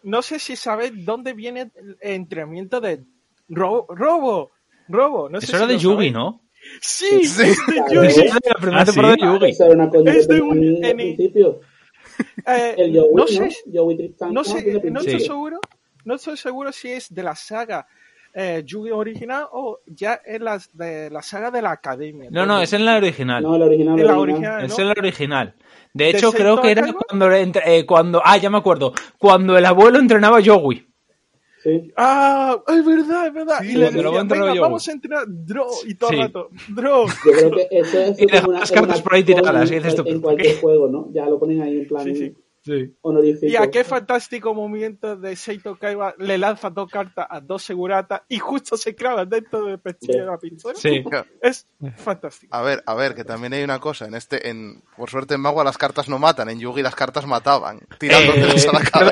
S4: no sé si sabes dónde viene el entrenamiento de robo. Robo. Robo. No sé
S1: Eso era
S4: si
S1: de Yugi. ¿no?
S4: Sí,
S3: Sí.
S4: es de. Yugi.
S1: Eso era de la primera
S5: Ah,
S1: temporada
S5: sí.
S1: de Yugi.
S4: Es de un
S2: principio.
S4: Eh,
S2: El Yowie,
S4: no sé, no
S2: ¿cómo
S4: sé, no estoy seguro. No estoy seguro si es de la saga eh, Yugi original o ya es la, de la saga de la academia.
S1: No, no, es en la original.
S2: No, el original.
S4: en la
S2: el
S4: original,
S1: Es en la original. De
S4: ¿De
S1: hecho, creo que era cuando, entre- eh, cuando. Ah, ya me acuerdo. Cuando el abuelo entrenaba a Yowie.
S2: Sí.
S4: Ah, es verdad, es verdad.
S1: Sí,
S4: y le venga,
S1: yo".
S4: vamos a entrenar draw y todo
S1: Sí.
S4: el rato. Draw.
S2: Yo creo que eso es
S1: Y deja
S2: como una,
S1: las cartas
S2: una
S1: por ahí tiradas, y
S2: en,
S1: dices tú,
S2: en
S1: ¿por
S2: cualquier
S1: qué?
S2: juego, ¿no? Ya lo ponen ahí en plan
S4: Sí, sí.
S1: Sí.
S2: honorífico.
S4: Y a qué fantástico movimiento de Seito Kaiba le lanza dos cartas a dos seguratas y justo se clavan dentro del pestillo de la pistola.
S1: Sí.
S4: Es fantástico.
S3: A ver, a ver, que también hay una cosa. En este, en, por suerte en Magua las cartas no matan, en Yugi las cartas mataban, tirándotelas
S1: Eh,
S3: a la cara.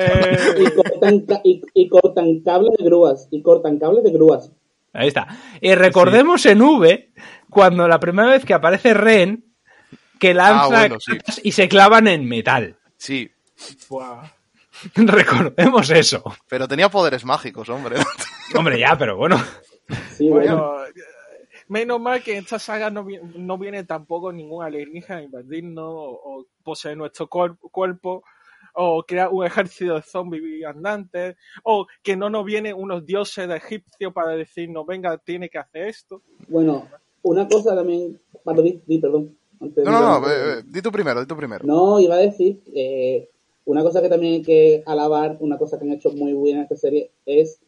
S2: y,
S4: Eh,
S2: cortan, ca- y, y cortan cables de grúas. Y cortan cables de grúas.
S1: Ahí está. Y recordemos en V, cuando la primera vez que aparece Ren, que lanza
S3: Ah, bueno, sí.
S1: cartas y se clavan en metal.
S3: Sí,
S4: buah.
S1: Recordemos eso.
S3: pero tenía poderes mágicos, hombre.
S1: Hombre, ya, pero bueno.
S2: Sí, bueno.
S4: Bueno, eh, menos mal que en esta saga no, vi- no viene tampoco ningún alienígena a invadirnos o, o poseer nuestro cuer- cuerpo o crear un ejército de zombies andantes o que no nos vienen unos dioses de egipcio para decirnos, venga, tiene que hacer esto.
S2: Bueno, una cosa también. Pablo, di, di, perdón. Antes
S3: No, no, no, eh, eh, di tú primero, di tú primero.
S2: No, iba a decir que una cosa que también hay que alabar, una cosa que han hecho muy buena en esta serie, es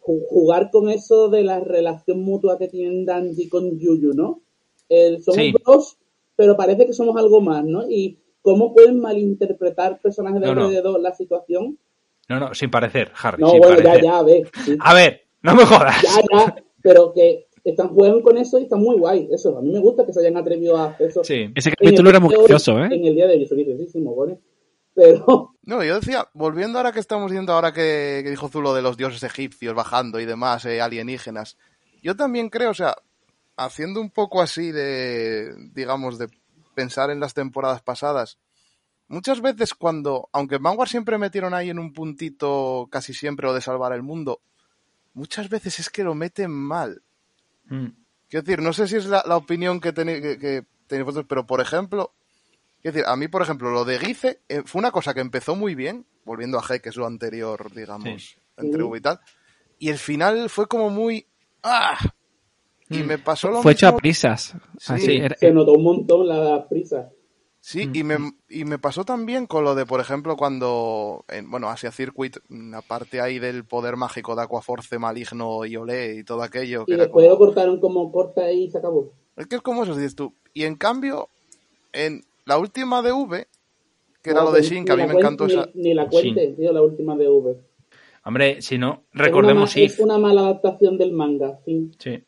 S2: ju- jugar con eso de la relación mutua que tienen Danji con Yuyu, ¿no? El, somos
S1: Sí.
S2: dos, pero parece que somos algo más, ¿no? Y cómo pueden malinterpretar personajes de
S1: No, no.
S2: alrededor la situación.
S1: No, no, sin parecer, Harry.
S2: No,
S1: sin
S2: bueno, ya,
S1: parecer.
S2: ya, a ver. sí.
S1: A ver, no me jodas.
S2: Ya, ya, pero que están jugando con eso y está muy guay. Eso, a mí me gusta que se hayan atrevido a hacer eso.
S1: Sí.
S5: Ese capítulo era muy gracioso, ¿eh?
S2: En el día de hoy, soy. Pero,
S3: No, yo decía, volviendo ahora que estamos viendo ahora que, que dijo Zulo de los dioses egipcios bajando y demás, eh, alienígenas, yo también creo, o sea, haciendo un poco así de, digamos, de pensar en las temporadas pasadas, muchas veces cuando, aunque Vanguard siempre metieron ahí en un puntito casi siempre o de salvar el mundo, muchas veces es que lo meten mal.
S1: Mm.
S3: Quiero decir, no sé si es la, la opinión que tenéis, que, que tenéis vosotros, pero por ejemplo, quiero decir, a mí, por ejemplo, lo de Gize eh, fue una cosa que empezó muy bien, volviendo a G, que es lo anterior, digamos,
S1: Sí.
S3: entre
S2: Mm.
S3: V y tal, y el final fue como muy. ¡Ah! Y
S1: Mm.
S3: me pasó lo
S5: Fue hecho a prisas.
S3: Sí.
S5: Así,
S2: se notó un montón la prisa.
S3: Sí, y me, y me pasó también con lo de, por ejemplo, cuando, en, bueno, Asia Circuit, aparte ahí del poder mágico de Aquaforce maligno y Olé y todo aquello.
S2: Y
S3: Que era
S2: después
S3: como-
S2: lo cortaron como corta y se acabó.
S3: Es que es como eso, dices tú. Y en cambio, en la última de V, que era lo de Shin, que a mí me encantó
S2: ni,
S3: esa...
S2: Ni la cuente, tío, la última de V.
S1: Hombre, si no,
S2: Es una
S1: recordemos
S2: ma-
S1: If.
S2: Es una mala adaptación del manga, fin.
S1: Sí.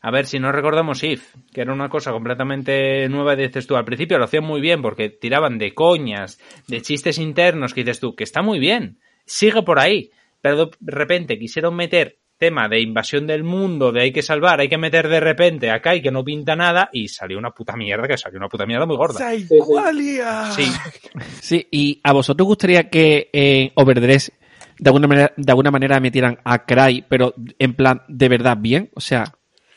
S1: A ver, si no recordamos If, que era una cosa completamente nueva, y dices tú, al principio lo hacían muy bien porque tiraban de coñas, de chistes internos, que dices tú, que está muy bien, sigue por ahí, pero de repente quisieron meter tema de invasión del mundo, de hay que salvar, hay que meter de repente acá y que no pinta nada, y salió una puta mierda, que salió una puta mierda muy gorda.
S4: ¡Saigualia!
S1: Sí,
S5: Sí, y a vosotros gustaría que en Overdress de alguna manera, de alguna manera metieran a Cry, pero en plan de verdad bien, o sea,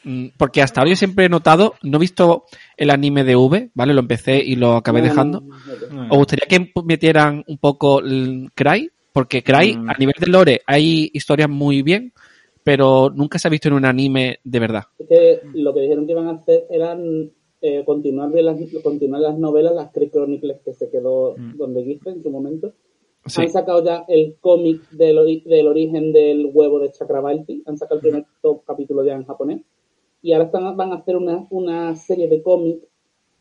S5: mm, porque hasta ahora yo siempre he notado, no he visto el anime de V, ¿vale? Lo empecé y lo acabé dejando. ¿Os gustaría que metieran un poco el Cry? Porque Cry,
S1: Mm.
S5: a nivel de lore, hay historias muy bien, pero nunca se ha visto en un anime de verdad.
S2: Es que lo que dijeron que iban a hacer eran eh, continuar, de las, continuar las novelas, las Cree Chronicles que se quedó
S1: Mm.
S2: donde viste en su momento.
S5: Sí.
S2: Han sacado ya el cómic del, ori- del origen del huevo de Chakrabarti. Han sacado el primer top capítulo ya en japonés. Y ahora están, van a hacer una, una serie de cómics,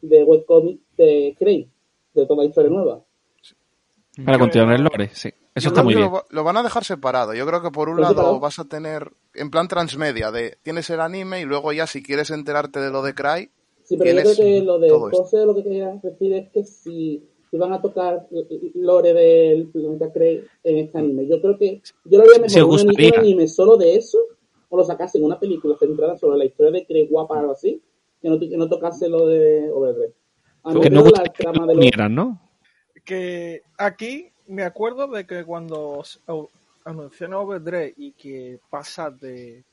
S2: de webcómics de Cray, de toda historia nueva.
S5: Para continuar el lore, sí. Eso
S3: Yo
S5: está
S3: creo
S5: muy
S3: que
S5: bien.
S3: Lo, va- lo van a dejar separado. Yo creo que por un
S2: ¿Lo
S3: lado
S2: separado?
S3: vas a tener en plan transmedia de tienes el anime y luego ya si quieres enterarte de lo de Cry,
S2: Sí, pero yo creo que lo de. José lo que quería decir es que si, si van a tocar lore del planeta Cray en este anime, yo creo que yo lo haría mejor un, anime solo de eso, o lo sacasen una película centrada sobre la historia de Cray guapa o algo así, que no, que no tocase lo de Overdrive. A mí
S5: Que no
S2: la
S5: que
S2: trama
S5: lo
S2: de los-
S5: unieran, ¿no?
S4: que aquí me acuerdo de que cuando anunciaron Overdrive y que pasa de,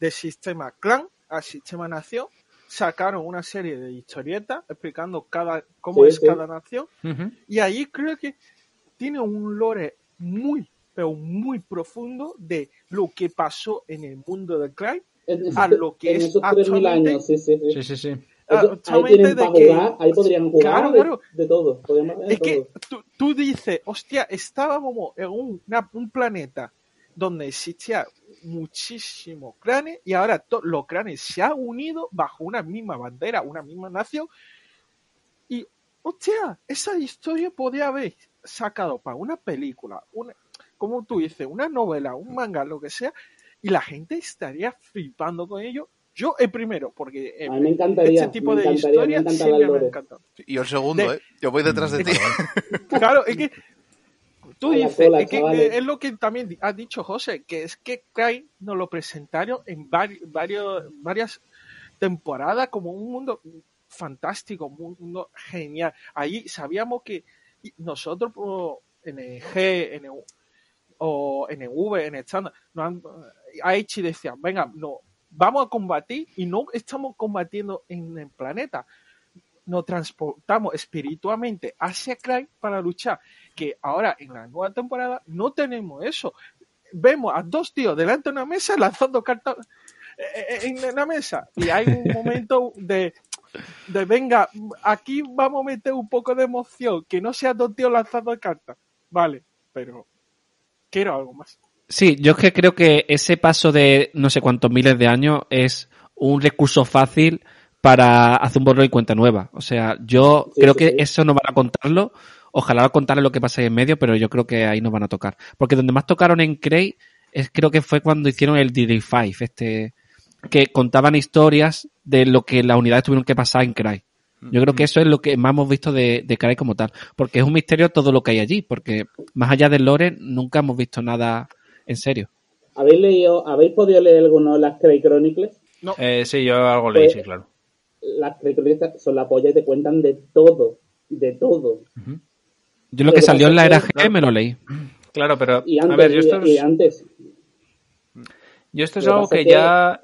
S4: de sistema clan a sistema nación, sacaron una serie de historietas explicando cada cómo
S2: Sí,
S4: es
S2: sí.
S4: cada nación y ahí creo que tiene un lore muy pero muy profundo de lo que pasó en el mundo de Cry
S2: en esos,
S4: a lo que
S2: en
S4: es
S2: esos 3.000
S4: actualmente-
S2: años, sí, sí, sí.
S4: Actualmente
S2: tienen
S4: de que-
S2: jugar, ahí podrían jugar
S4: Claro,
S2: de,
S4: claro.
S2: de todo. hacer
S4: Es que
S2: todo.
S4: tú, tú dices, hostia, estábamos en un, una- un planeta donde existía muchísimo cranes y ahora los cranes se han unido bajo una misma bandera, una misma nación. Y, hostia, esa historia podría haber sacado para una película, una, como tú dices, una novela, un manga, lo que sea, y la gente estaría flipando con ello. Yo el primero, porque eh,
S2: me encantaría,
S4: este tipo
S2: me
S4: de historias siempre me encantan.
S3: y el segundo,
S4: De-
S3: ¿eh? Yo voy detrás de ti.
S4: Claro, es que tú dices,
S2: cola,
S4: es, que, es lo que también ha dicho José, que es que Cry nos lo presentaron en vari- varios, varias temporadas como un mundo fantástico, un mundo genial. Ahí sabíamos que nosotros por- en el G, en el, o en el V, en el estándar, nos han, Aichi decía, venga, no, vamos a combatir y no estamos combatiendo en el planeta. Nos transportamos espiritualmente hacia Cry para luchar. Que ahora en la nueva temporada no tenemos eso. Vemos a dos tíos delante de una mesa lanzando cartas eh, eh, en la mesa. Y hay un momento de, de venga, aquí vamos a meter un poco de emoción, que no sea dos tíos lanzando cartas. Vale, pero quiero algo más.
S5: Sí, yo es que creo que ese paso de no sé cuántos miles de años es un recurso fácil para hacer un borrón y cuenta nueva. O sea, yo
S2: Sí,
S5: creo
S2: sí,
S5: que
S2: sí.
S5: eso no van a contarlo. Ojalá contarle lo que pasa ahí en medio, pero yo creo que ahí nos van a tocar. Porque donde más tocaron en Cray es creo que fue cuando hicieron el DD5, este, que contaban historias de lo que las unidades tuvieron que pasar en Cray. Yo creo que eso es lo que más hemos visto de, de Cry como tal. Porque es un misterio todo lo que hay allí. Porque más allá del lore, nunca hemos visto nada en serio.
S2: ¿Habéis leído, habéis podido leer alguno de las Cray Chronicles?
S1: Eh, sí, yo algo leí,
S2: Pues-
S1: sí, claro.
S2: Las Cray Chronicles son la polla y te cuentan de todo, de todo.
S5: Yo lo que
S2: que
S5: salió en la era G me lo leí.
S1: Claro, pero
S2: Y
S1: a
S2: antes,
S1: ver, yo esto
S2: y
S1: es,
S2: antes
S1: yo esto es algo que ya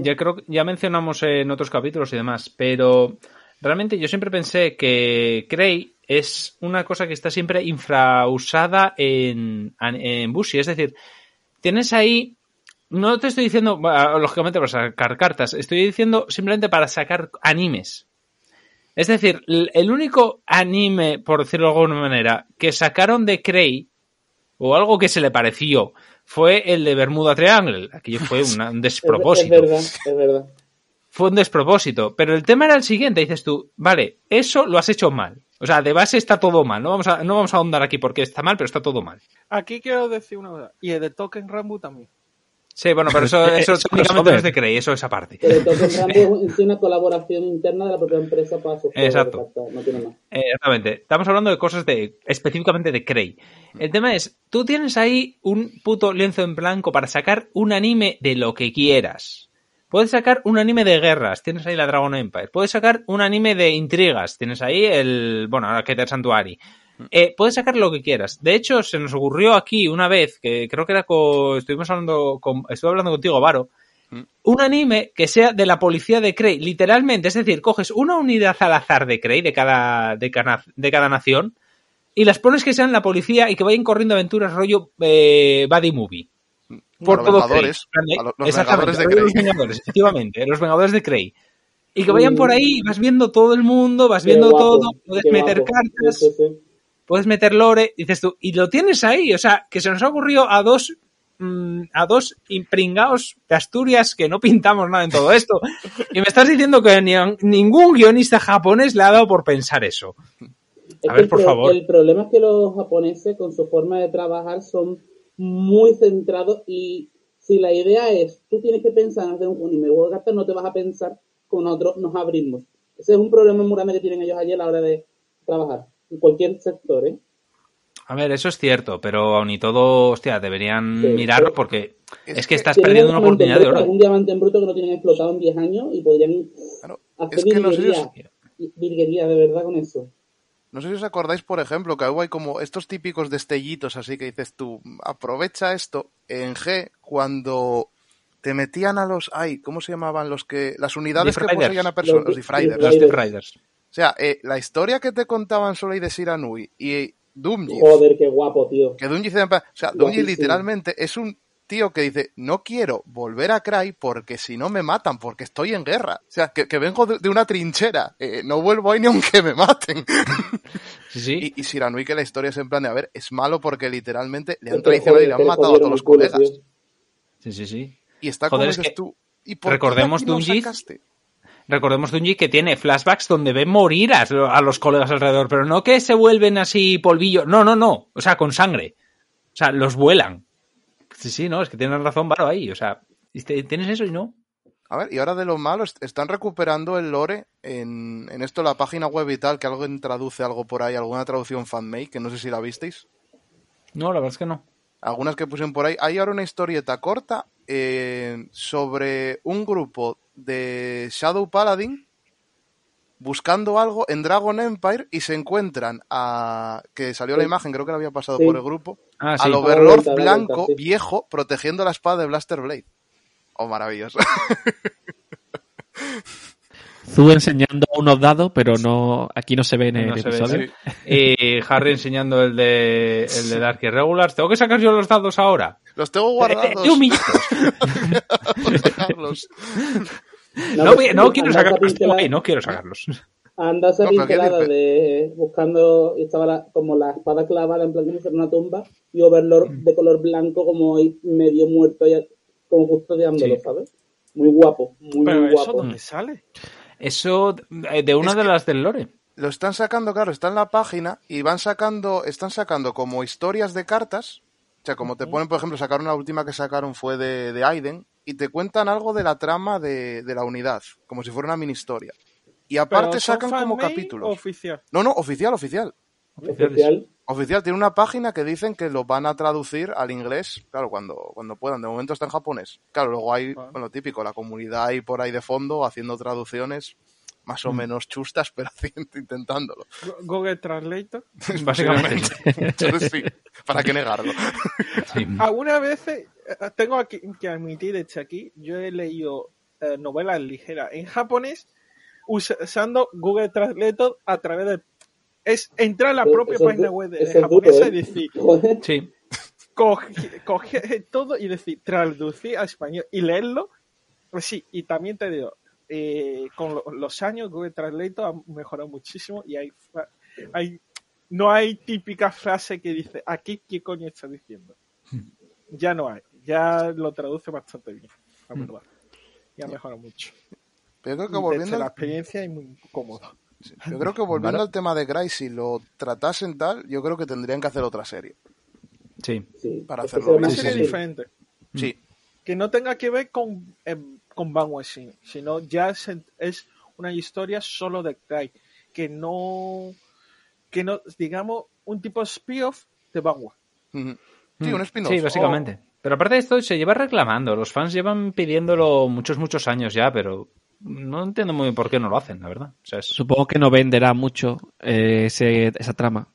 S1: Ya creo que ya mencionamos en otros capítulos y demás, pero realmente yo siempre pensé que Cray es una cosa que está siempre infrausada en, en Bushi. Es decir, tienes ahí. No te estoy diciendo, lógicamente, para sacar cartas. Estoy diciendo simplemente para sacar animes. Es decir, el único anime, por decirlo de alguna manera, que sacaron de Cray, o algo que se le pareció, fue el de Bermuda Triangle. Aquí fue una- un
S2: Es, es
S1: despropósito.
S2: verdad, es verdad.
S1: Fue un despropósito. Pero el tema era el siguiente, dices tú, vale, eso lo has hecho mal. O sea, de base está todo mal. No vamos a, no vamos a ahondar aquí porque está mal, pero está todo mal.
S4: Aquí quiero decir una cosa. Y el de Token Rambo también.
S1: Sí, bueno, pero eso, eso
S5: Es
S1: técnicamente no es de Cray, eso es aparte.
S2: Pero Token Rambo es una colaboración interna de la propia empresa para su juego,
S1: Exacto.
S2: exacto, No tiene más.
S1: Eh, Exactamente. Estamos hablando de cosas de específicamente de Cray. El tema es, tú tienes ahí un puto lienzo en blanco para sacar un anime de lo que quieras. Puedes sacar un anime de guerras, tienes ahí la Dragon Empire. Puedes sacar un anime de intrigas, tienes ahí el, bueno, ahora que te Santuari. Eh, puedes sacar lo que quieras. De hecho, se nos ocurrió aquí una vez, que creo que era con, estuvimos hablando con, estuve hablando contigo, Varo, un anime que sea de la policía de Cray, literalmente, es decir, coges una unidad al azar de Cray de cada, de cada, de cada nación y las pones que sean la policía y que vayan corriendo aventuras rollo eh, Buddy Movie. Por
S3: los
S1: todo
S3: Vengadores,
S1: Cray.
S3: a lo- los
S1: Exactamente,
S3: Vengadores de Cray.
S1: Los Vengadores, efectivamente, los Vengadores de Cray. Y que vayan por ahí, vas viendo todo el mundo, vas
S2: Qué
S1: viendo
S2: guapo,
S1: todo, puedes meter
S2: guapo.
S1: cartas,
S2: Sí, sí, sí.
S1: puedes meter lore, dices tú, y lo tienes ahí, o sea, que se nos ha ocurrido a dos mm, a dos impringados de Asturias que no pintamos nada en todo esto. Y me estás diciendo que ni a- ningún guionista japonés le ha dado por pensar eso.
S2: Es
S1: A ver, por
S2: pro-
S1: favor.
S2: El problema es que los japoneses, con su forma de trabajar, son muy centrados y si la idea es, tú tienes que pensar en hacer un anime o cartas, no te vas a pensar con nosotros nos abrimos. Ese es un problema muy grande que tienen ellos allí a la hora de trabajar, en cualquier sector, ¿eh?
S1: A ver, eso es cierto, pero aun y todo, hostia, deberían
S2: Sí,
S1: mirarlo porque
S3: Es
S1: es
S3: que
S1: estás perdiendo una
S2: un
S1: oportunidad de oro.
S2: algún diamante en bruto que no tienen explotado en 10 años y podrían
S3: Claro,
S2: hacer
S3: es que
S2: virguería de verdad con eso.
S3: No sé si os acordáis, por ejemplo, que hay como estos típicos destellitos así que dices tú, aprovecha esto en G cuando te metían a los, ay, ¿cómo se llamaban los que, las unidades que poseían a personas,
S2: Los
S3: los Deep Riders.
S2: Deep
S1: Los Deep Riders.
S3: O sea, eh, la historia que te contaban Soleil de Siranui y Doomji,
S2: Joder, qué guapo, tío.
S3: que Doomji, se- o sea,
S2: Guapísimo.
S3: literalmente es un tío que dice, no quiero volver a Cry porque si no me matan, porque estoy en guerra. O sea, que, que vengo de, de una trinchera, eh, no vuelvo ahí ni aunque me maten.
S1: Sí, sí.
S3: Y, y Siranui que la historia es en plan de, a ver, es malo porque literalmente le han traicionado y le han matado a todos los colegas.
S1: Sí, sí, sí.
S3: Y está
S1: Joder,
S3: como
S1: es que
S3: tú. ¿y por
S1: recordemos
S3: sacaste?
S1: Recordemos Dungy que tiene flashbacks donde ve morir a, a los colegas alrededor, pero no que se vuelven así polvillo. No, no, no. O sea, con sangre. O sea, los vuelan. Sí, sí, no, es que tienes razón, Varo, ahí. O sea, tienes eso y no.
S3: A ver, y ahora de lo malo, est- están recuperando el lore en, en esto, la página web y tal, que alguien traduce algo por ahí, alguna traducción fanmade, que no sé si la visteis.
S1: No, la verdad es que no.
S3: Algunas que pusieron por ahí. Hay ahora una historieta corta eh, sobre un grupo de Shadow Paladin buscando algo en Dragon Empire y se encuentran a... que salió la imagen, creo que la había pasado
S2: Sí.
S3: por el grupo,
S1: Ah, sí.
S3: al
S2: Da
S3: Overlord
S2: vuelta,
S3: blanco,
S2: vuelta, sí.
S3: viejo, protegiendo la espada de Blaster Blade. Oh, maravilloso.
S5: Zu enseñando unos dados, pero no aquí no se ve en el
S1: No se ve,
S5: episodio.
S1: sí. Y Harry enseñando el de, el de Dark Irregulars. ¿Tengo que sacar yo los dados ahora?
S3: Los tengo guardados.
S1: eh,
S3: a.
S1: No, quiero sacarlos.
S2: pincelada-
S1: no quiero sacarlos.
S2: Anda esa
S3: No, pero ¿qué
S2: pincelada de buscando, y estaba la- como la espada clavada en plan como si una tumba y Overlord
S1: Mm.
S2: de color blanco como ahí medio muerto y como custodiándolo,
S1: Sí.
S2: ¿sabes? Muy guapo, muy,
S4: Pero
S2: muy
S4: eso
S2: guapo.
S4: dónde sale.
S1: Eso eh, de una
S3: Es
S1: de las del Lore.
S3: Lo están sacando, claro, está en la página y van sacando, están sacando como historias de cartas. O sea, como te ponen, por ejemplo, sacaron la última que sacaron fue de, de Aiden y te cuentan algo de la trama de, de la unidad, como si fuera una mini historia. Y aparte
S4: Pero ¿son
S3: sacan como capítulos.
S4: o oficial.
S3: No, no, oficial, oficial.
S2: Oficial.
S3: Oficial, tiene una página que dicen que lo van a traducir al inglés, claro, cuando, cuando puedan. De momento está en japonés. Claro, luego hay, bueno, típico, la comunidad ahí por ahí de fondo haciendo traducciones más o menos chustas, pero haciendo- intentándolo.
S4: Go- Google Translator.
S1: Básicamente.
S3: Entonces sí, ¿para qué negarlo?
S1: Sí.
S4: Algunas veces, eh, tengo aquí, que admitir desde aquí, yo he leído eh, novelas ligeras en japonés usa- usando Google Translator a través de... Es entrar a la propia
S2: es
S4: página web de, japonesa
S2: duro,
S4: y
S2: ¿eh?
S4: decir,
S2: Joder.
S1: Sí.
S4: coge, coge todo y decir, traducir a español y leerlo. Pues sí, y también te digo, eh, con lo- los años Google Translate ha mejorado muchísimo y hay, no hay típica frase que dice aquí qué coño está diciendo. Ya no hay, ya lo traduce bastante bien, la verdad. Y ha mejorado mucho.
S3: Pero yo creo que
S4: Desde
S3: volviendo,
S4: la
S3: al-
S4: experiencia es muy cómodo.
S3: yo creo que volviendo
S1: Vale.
S3: al tema de Cry, si lo tratasen tal, yo creo que tendrían que hacer otra serie.
S1: Sí.
S2: Sí,
S3: Para
S2: es que
S3: hacerlo.
S4: Una
S3: Sí,
S4: serie
S3: sí,
S4: diferente.
S3: Sí,
S4: que no tenga que ver con, eh, con Vanguard, sino ya es, es una historia solo de Cry, que no, que no, digamos, un tipo de spin-off de Vanguard.
S3: Ujú. Sí, un spin-off.
S1: Sí, básicamente. Pero aparte de esto, se lleva reclamando. Los fans llevan pidiéndolo muchos, muchos años ya, pero no entiendo muy bien por qué no lo hacen, la verdad. O sea, es...
S5: Supongo que no venderá mucho eh, ese- esa trama,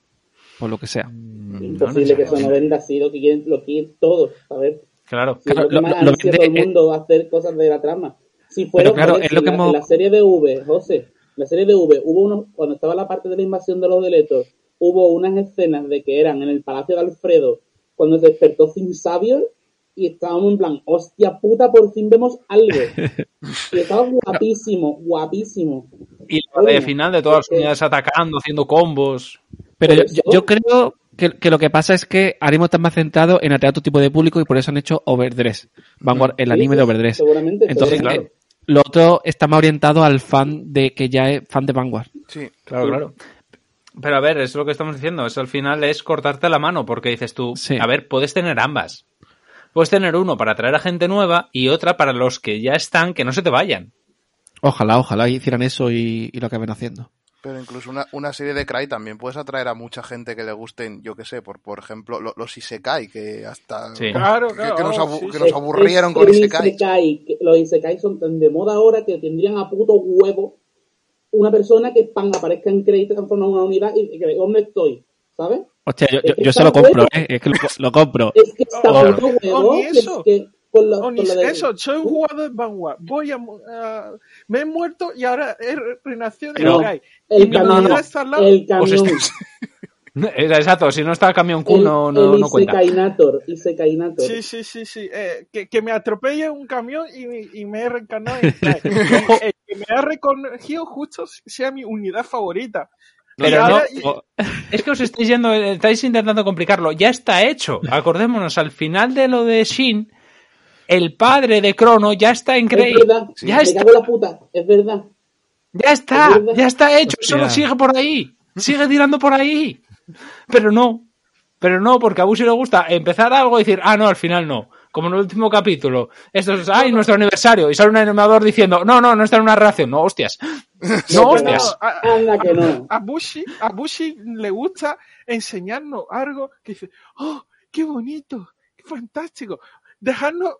S5: por lo que sea.
S1: Mm,
S2: Imposible
S1: no
S2: que eso no venda así, lo que quieren, lo quieren todos, ¿sabes?
S1: Claro.
S2: Es lo
S5: lo- lo vende-
S2: todo el mundo a hacer cosas de la trama. Si fuera
S5: claro, es lo que
S2: la,
S5: hemos-
S2: en la serie de V, José, la serie de V, hubo unos, cuando estaba la parte de la invasión de los deletos, hubo unas escenas de que eran en el Palacio de Alfredo, cuando se despertó Sin Sabio, y estábamos en plan, hostia puta, por fin vemos algo. y estaba guapísimo, guapísimo.
S1: Y la de final de todas las unidades atacando, haciendo combos.
S5: Pero yo creo que, que lo que pasa es que Arimo está más centrado en atraer a otro tipo de público y por eso han hecho Overdress. Vanguard, el anime de Overdress.
S2: Seguramente.
S5: Entonces,
S1: claro.
S5: eh, lo otro está más orientado al fan de que ya es fan de Vanguard.
S3: Sí.
S1: Claro,
S2: Sí.
S1: claro. Pero a ver, es lo que estamos diciendo. Es al final es cortarte la mano, porque dices tú,
S5: Sí.
S1: a ver, puedes tener ambas. Puedes tener uno para atraer a gente nueva y otra para los que ya están, que no se te vayan.
S5: Ojalá, ojalá hicieran eso y, y lo acaben haciendo.
S3: Pero incluso una, una serie de Cry también puedes atraer a mucha gente que le gusten, yo que sé, por, por ejemplo, lo- los Isekai, que hasta...
S1: Sí.
S4: Claro,
S3: que,
S4: claro,
S3: que nos,
S4: oh,
S3: abu-
S4: sí,
S3: que
S4: sí.
S3: nos
S2: Es-
S3: aburrieron
S2: es
S3: con Isekai.
S2: isekai, que Los Isekai son tan de moda ahora que tendrían a puto huevo una persona que pan aparezca en crédito, transforma en una unidad y y que ¿dónde estoy? ¿Sabes?
S5: Hostia, yo, yo, se lo compro,
S2: bueno.
S5: ¿eh? Es que lo, lo compro.
S2: Es que está
S4: Oh,
S2: puto
S4: oh,
S2: huevo
S4: ni
S2: que,
S4: eso.
S2: que
S4: No,
S2: de-
S4: eso, soy un jugador de Vanguard. Voy a, mu- a- me he muerto y ahora he re- renacido de
S2: No,
S4: Sky.
S2: el
S4: Y mi
S2: camión,
S4: unidad está al lado.
S2: el camión,
S1: Exacto, si no está el camión Q
S2: el,
S1: no, no,
S2: el
S1: no cuenta.
S2: Isekai-nator, Isekai-nator.
S4: Sí, sí, sí, sí. Eh, que, que me atropelle un camión y, y me he reencarnado en que me ha reconocido justo sea mi unidad favorita.
S1: Pero no, es que os estáis yendo, estáis intentando complicarlo. Ya está hecho. Acordémonos, al final de lo de Shin, el padre de Crono ya está en
S2: Es
S1: Grey.
S2: verdad,
S1: Ya
S2: me
S1: está,
S2: cago la puta, es verdad.
S1: ya está,
S2: Es verdad.
S1: ya está hecho.
S5: Hostia.
S1: Solo sigue por ahí. Sigue tirando por ahí. Pero no. Pero no, porque a Bushi le gusta empezar algo y decir, ah, no, al final no. Como en el último capítulo. Esto es, ay, nuestro aniversario. Y sale un animador diciendo, no, no, no está en una reacción. No, hostias. No,
S2: No,
S1: hostias.
S4: a,
S2: Anda que no.
S4: a Bushi, a Bushi le gusta enseñarnos algo que dice, oh, qué bonito, qué fantástico. Dejarnos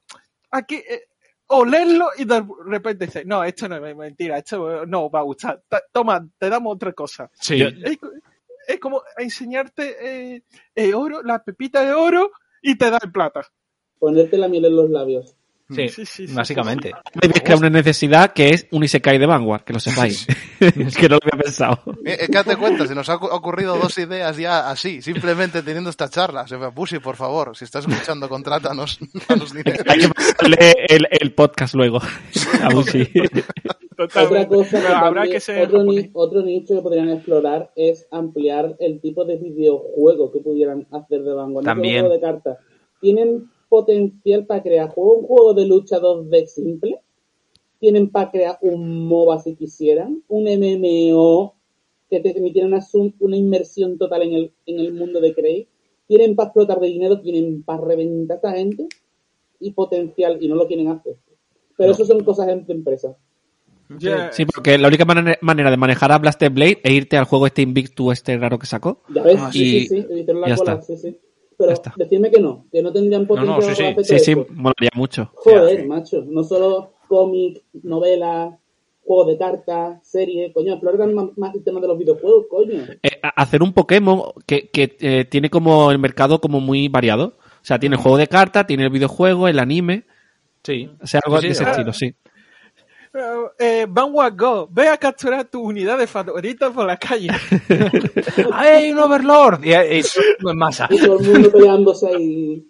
S4: aquí, eh, olerlo y de repente dice, no, esto no es mentira, esto no va a gustar. Ta- Toma, te damos otra cosa.
S1: Sí.
S4: Es, es como enseñarte eh, eh, oro, la pepita de oro y te da el plata.
S2: Ponerte la miel en los labios.
S1: Sí,
S4: Sí, sí, sí,
S1: básicamente.
S5: Me una necesidad que es un Isekai de Vanguard, que lo sepáis. es que no lo había pensado.
S3: Eh, Es que date cuenta, se nos ha ocu- ocurrido dos ideas ya así, simplemente teniendo esta charla. Se me Pussy, por favor, si estás escuchando, contrátanos, danos dinero.
S5: Hay que pasarle el, el podcast luego.
S2: Otra cosa que
S4: habrá
S2: también-
S4: que ser
S2: otro, ni-
S4: japonés.
S2: otro nicho que podrían explorar es ampliar el tipo de videojuego que pudieran hacer de Vanguard.
S1: También.
S2: juego de cartas. Tienen potencial para crear juego, un juego de lucha 2D simple. Tienen para crear un MOBA si quisieran, un MMO que te permitiera una, una inmersión total en el, en el mundo de Craig. Tienen para explotar de dinero, tienen para reventar a esta gente y potencial, y no lo quieren hacer. Pero eso son cosas de empresa.
S4: Ya-
S5: Sí, porque la única manera, manera de manejar a Blaster Blade es irte al juego este Invictus este raro que sacó.
S2: Ya ves,
S3: Ah,
S2: sí,
S5: y-
S2: sí, sí, la
S5: ya
S2: cola,
S5: está.
S2: sí, sí. Pero decidme que no, que no tendrían potencial
S1: no, sí, sí.
S5: Sí, sí,
S2: esto.
S5: molaría mucho.
S2: Joder,
S1: Sí.
S2: macho, no solo cómic, novela, juego de cartas, serie, coño, exploran más, más el tema de los videojuegos, coño.
S5: Eh, hacer un Pokémon que, que eh, tiene como el mercado como muy variado. O sea, tiene el juego de cartas, tiene el videojuego, el anime.
S1: Sí.
S5: O sea, algo
S1: Sí,
S5: de ese
S1: ah.
S5: estilo, sí.
S4: Eh, Vanguard Go, ve a capturar tu unidad de favoritas por la calle.
S1: ¡Ay, un Overlord! Y, y en masa.
S2: Y todo el mundo peleándose ahí.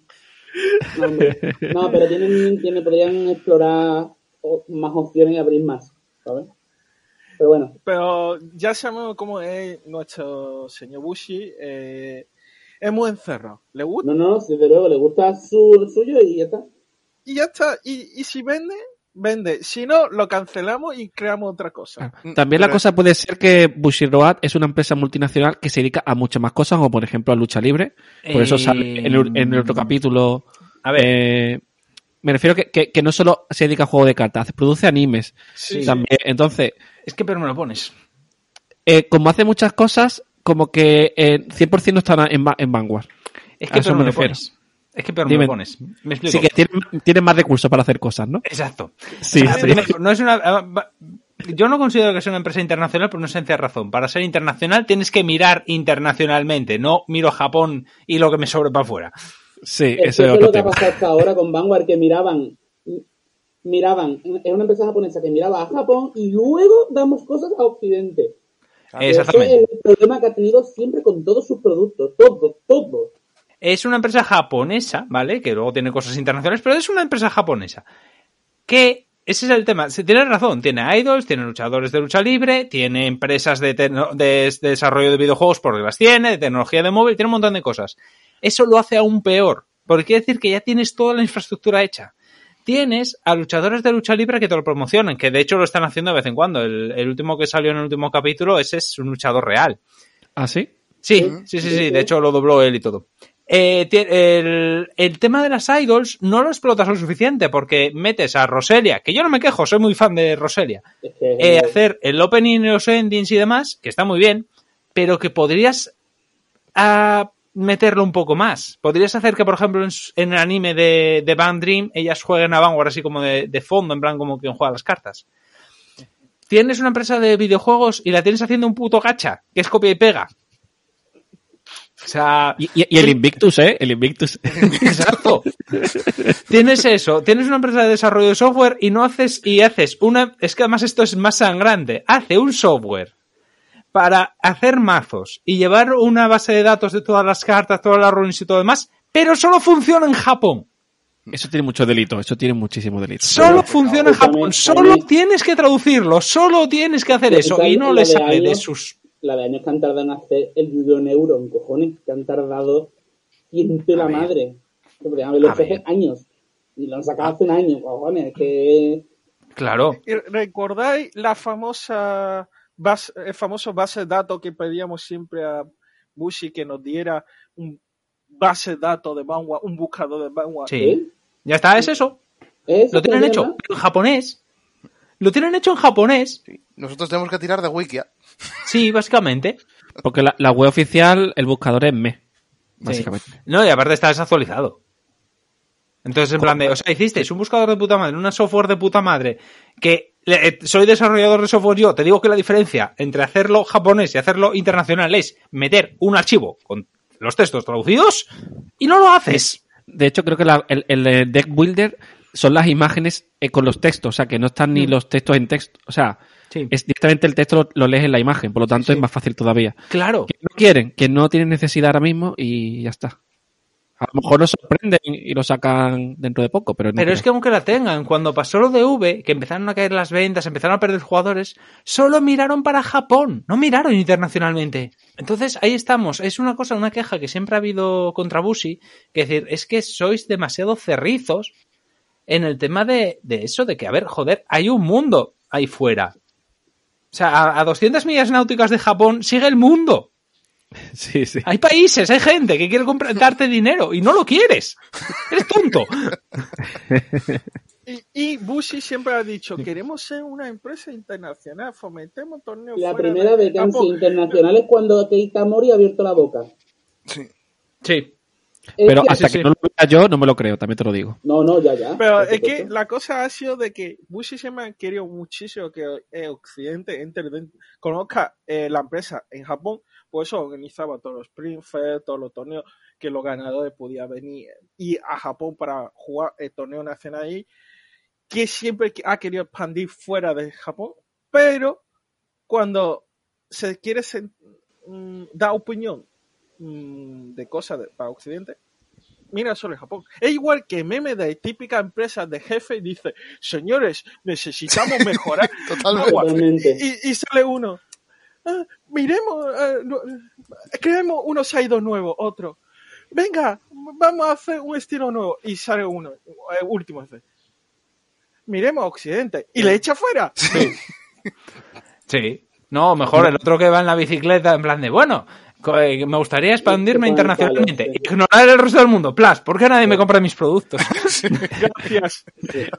S2: No, pero tienen, tienen, podrían explorar más opciones y abrir más. ¿sabes? Pero bueno,
S4: Pero ya sabemos cómo es nuestro señor Bushi. eh, es muy encerrado. Le gusta
S2: no, no, desde luego le gusta su suyo y ya está.
S4: y ya está. Y, y si vende, vende. Si no, lo cancelamos y creamos otra cosa.
S3: Mm,
S5: También la cosa puede ser que Bushiroad es una empresa multinacional que se dedica a muchas más cosas, como por ejemplo a lucha libre. Por eso
S1: Eh,
S5: sale en el, en el otro capítulo.
S1: A ver,
S5: eh, me refiero que, que, que no solo se dedica a juego de cartas, produce animes
S1: Sí.
S5: también. Entonces,
S1: es que pero me lo pones.
S5: eh, como hace muchas cosas, como que eh, 100% no están en, en Vanguard.
S1: Es
S5: A
S1: que
S5: eso
S1: pero
S5: me
S1: me lo
S5: refiero.
S1: pones. Es que pero me
S5: Dime.
S1: lo pones. Me explico.
S5: Así que tienen, tienen más recursos para hacer cosas, ¿no?
S1: Exacto.
S5: Sí, sí.
S1: no es una, ah, yo no considero que sea una empresa internacional por una sencilla razón. Para ser internacional tienes que mirar internacionalmente, no miro Japón y lo que me sobre para afuera.
S5: Sí,
S2: Es
S5: es
S2: eso es
S5: otro
S2: lo que ha
S5: tema.
S2: pasado hasta ahora con Vanguard, que miraban, miraban, es una empresa japonesa que miraba a Japón y luego damos cosas a Occidente. Ese
S1: Exactamente.
S2: es el problema que ha tenido siempre con todos sus productos, todos, todos.
S1: Es una empresa japonesa, ¿vale? Que luego tiene cosas internacionales, pero es una empresa japonesa. Que, ese es el tema. Se tiene razón. Tiene idols, tiene luchadores de lucha libre, tiene empresas de, tecno- de- de desarrollo de videojuegos porque las tiene, de tecnología de móvil, tiene un montón de cosas. Eso lo hace aún peor. Porque quiere decir que ya tienes toda la infraestructura hecha. Tienes a luchadores de lucha libre que te lo promocionan, que de hecho lo están haciendo de vez en cuando. El, el último que salió en el último capítulo, ese es un luchador real.
S5: ¿Ah, sí?
S1: Sí,
S2: Sí,
S1: sí, sí,
S2: sí,
S1: sí.
S2: sí.
S1: De hecho, lo dobló él y todo. Eh, el, el tema de las idols no lo explotas lo suficiente porque metes a Roselia, que yo no me quejo, soy muy fan de Roselia, eh, hacer el opening y los endings y demás, que está muy bien, pero que podrías ah, meterlo un poco más. Podrías hacer que, por ejemplo, en el anime de, de Band Dream, ellas jueguen a Vanguard así como de, de fondo, en plan como quien juega las cartas. Tienes una empresa de videojuegos y la tienes haciendo un puto gacha, que es copia y pega. O sea,
S5: Y, y- y el Invictus, ¿eh? El Invictus.
S1: Exacto. tienes eso, tienes una empresa de desarrollo de software y no haces, y haces una, es que además esto es más sangrante, hace un software para hacer mazos y llevar una base de datos de todas las cartas, todas las runes y todo demás, pero solo funciona en Japón.
S5: Eso tiene mucho delito, eso tiene muchísimo delito.
S1: Solo funciona en Japón, solo tienes que traducirlo, solo tienes que hacer eso y no le sale de sus...
S2: la de años que han tardado en hacer el Yu-Gi-Oh! Neuron, cojones, que han tardado ciento la
S1: ver.
S2: madre. Que podrían haberlo
S1: A
S2: hecho hace años. Y lo han sacado hace un año, cojones, que...
S1: Claro,
S4: ¿Y ¿Recordáis la famosa base, el famoso base de datos que pedíamos siempre a Bushi que nos diera un base de datos de Vanguard, un buscador de Vanguard?
S1: sí.
S2: ¿eh?
S1: Ya está, es eso.
S2: ¿Es
S1: Lo tienen
S2: ¿Tiene
S1: hecho en japonés. Lo tienen hecho en japonés.
S3: Nosotros tenemos que tirar de Wikia.
S1: Sí, básicamente.
S5: Porque la, la web oficial, el buscador es me, básicamente.
S1: Sí. No, y aparte está desactualizado. Entonces, en plan de, o sea, hicisteis un buscador de puta madre, una software de puta madre, que le- eh, soy desarrollador de software yo, te digo que la diferencia entre hacerlo japonés y hacerlo internacional es meter un archivo con los textos traducidos y no lo haces.
S5: De hecho, creo que la- el, el, Deck Builder son las imágenes eh, con los textos, o sea, que no están ni los textos en texto. O sea,
S1: Sí.
S5: es directamente el texto lo, lo lees en la imagen, por lo tanto
S1: Sí.
S5: es más fácil todavía.
S1: Claro.
S5: Que no quieren, que no tienen necesidad ahora mismo y ya está. A lo mejor nos sorprenden y lo sacan dentro de poco, pero no
S1: Pero
S5: creo.
S1: es que aunque la tengan, cuando pasó lo de V, que empezaron a caer las ventas, empezaron a perder jugadores, solo miraron para Japón, no miraron internacionalmente. Entonces ahí estamos, es una cosa, una queja que siempre ha habido contra Bushi, que es decir, es que sois demasiado cerrizos en el tema de, de eso, de que, a ver, joder, hay un mundo ahí fuera. O sea, a, a 200 millas náuticas de Japón sigue el mundo.
S5: Sí, sí.
S1: Hay países, hay gente que quiere comprar, darte dinero y no lo quieres. Eres tonto.
S4: Y, y Bushi siempre ha dicho, queremos ser una empresa internacional, fomentemos torneos
S2: La
S4: fuera
S2: primera
S4: de
S2: vez que han sido
S4: Japón".
S2: internacionales cuando Keita Mori ha abierto la boca.
S3: Sí.
S1: Sí.
S2: Es
S5: Pero
S2: que-
S5: hasta
S1: sí,
S5: que
S1: sí.
S5: no lo vea yo, no me lo creo, también te lo digo.
S2: No, no, ya, ya.
S4: Pero es que la cosa ha sido de que Bushi siempre ha querido muchísimo que el Occidente entre dentro- conozca eh, la empresa en Japón, por eso organizaba todos los Spring Fair, todos los torneos, que los ganadores podían venir y a Japón para jugar el torneo nacional ahí, que siempre ha querido expandir fuera de Japón, pero cuando se quiere sen- mm, dar opinión mm, de cosas de- para Occidente, mira solo en Japón. Es igual que meme de típica empresa de jefe y dice, señores, necesitamos mejorar.
S3: Totalmente.
S4: agua".
S2: Totalmente.
S4: Y, y sale uno. "Ah, miremos, eh, no, creemos unos aidos nuevos, otro. Venga, vamos a hacer un estilo nuevo. Y sale uno, eh, último. dice, Miremos a Occidente. Y le echa fuera.
S1: Sí. No, mejor el otro que va en la bicicleta en plan de, bueno, me gustaría expandirme internacionalmente. Ignorar el resto del mundo. Plus, ¿por qué nadie me compra mis productos?
S4: Gracias.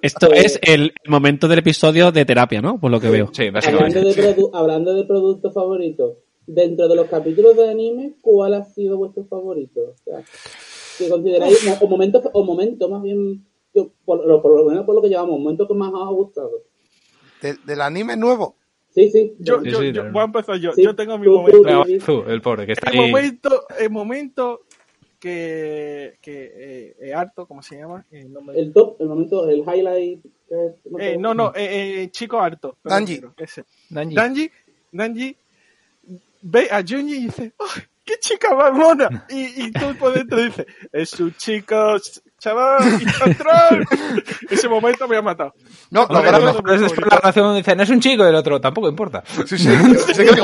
S5: Esto
S2: Eh,
S5: es el momento del episodio de terapia, ¿no? Por lo que veo.
S1: Sí,
S2: Hablando
S1: básicamente.
S2: de, produ- hablando de productos favoritos, dentro de los capítulos de anime, ¿cuál ha sido vuestro favorito? O sea, que consideráis, o momento, o momento más bien, por, lo- por lo menos por lo que llevamos, momento que más os ha gustado.
S3: De- del anime nuevo.
S2: Sí, sí.
S4: Yo,
S1: Sí,
S4: yo,
S1: sí,
S4: yo-
S1: no.
S4: voy a empezar yo.
S2: Sí,
S4: yo tengo mi
S2: tú,
S4: momento.
S2: tú,
S1: tú, el pobre que está
S4: El
S1: ahí.
S4: momento, el momento que, que eh, eh, harto, ¿cómo se llama? Eh, no, me-
S2: El top, el momento, el highlight. que es-
S4: eh, no, no, eh, eh, chico harto.
S3: Danji.
S1: Danji.
S4: Danji, Danji ve a Junji y dice, ¡ay, qué chica más mona! Y, y tú por dentro dices, es un chico, chaval, troll. Ese momento me ha matado.
S3: No,
S1: No,
S3: lo grave-
S1: mejor es después la relación donde dicen, es un chico y el otro, tampoco importa.
S3: Sí, sí. Cree que-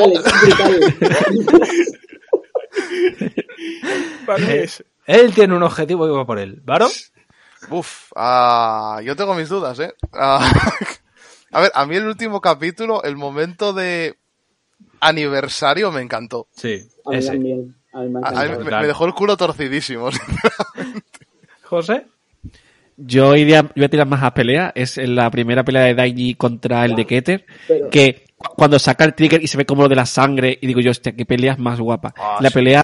S4: mí
S1: Eh. Él tiene un objetivo y va por él. ¿Varo?
S3: Uf, ah, yo tengo mis dudas, ¿eh? Ah, a ver, a mí el último capítulo, el momento de aniversario me encantó.
S1: Sí,
S2: A mí
S1: ese.
S2: también. A mí me ha
S3: A- a mí
S2: encantado.
S3: me, me dejó el culo torcidísimo.
S1: José.
S5: Yo iría, yo voy a tirar más a pelea. Es en la primera pelea de Daiji contra el de Keter.
S2: Pero-
S5: Que cu- cuando saca el trigger y se ve como lo de la sangre, y digo yo, hostia, qué peleas más guapa.
S3: Ah,
S5: la
S3: sí.
S5: pelea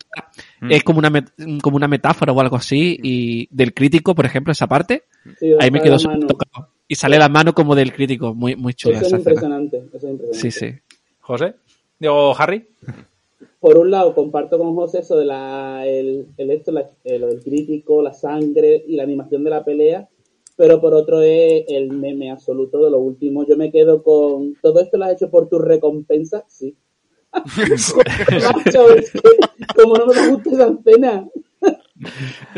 S1: Mm.
S5: es como una, met- como una metáfora o algo así, y del crítico, por ejemplo, esa parte,
S2: Sí,
S5: ahí me quedo tocado. Y sale la mano como del crítico, muy, muy chula
S2: Eso es
S5: esa
S2: impresionante. Eso es impresionante.
S5: Sí, sí.
S1: José. Digo, Harry.
S2: por un lado comparto con José eso de la, el, el esto, la- eh, lo del crítico, la sangre y la animación de la pelea, pero por otro es el meme absoluto de lo último. Yo me quedo con todo esto lo has hecho por tu recompensa, sí. Macho, es que como no me gusta esa escena.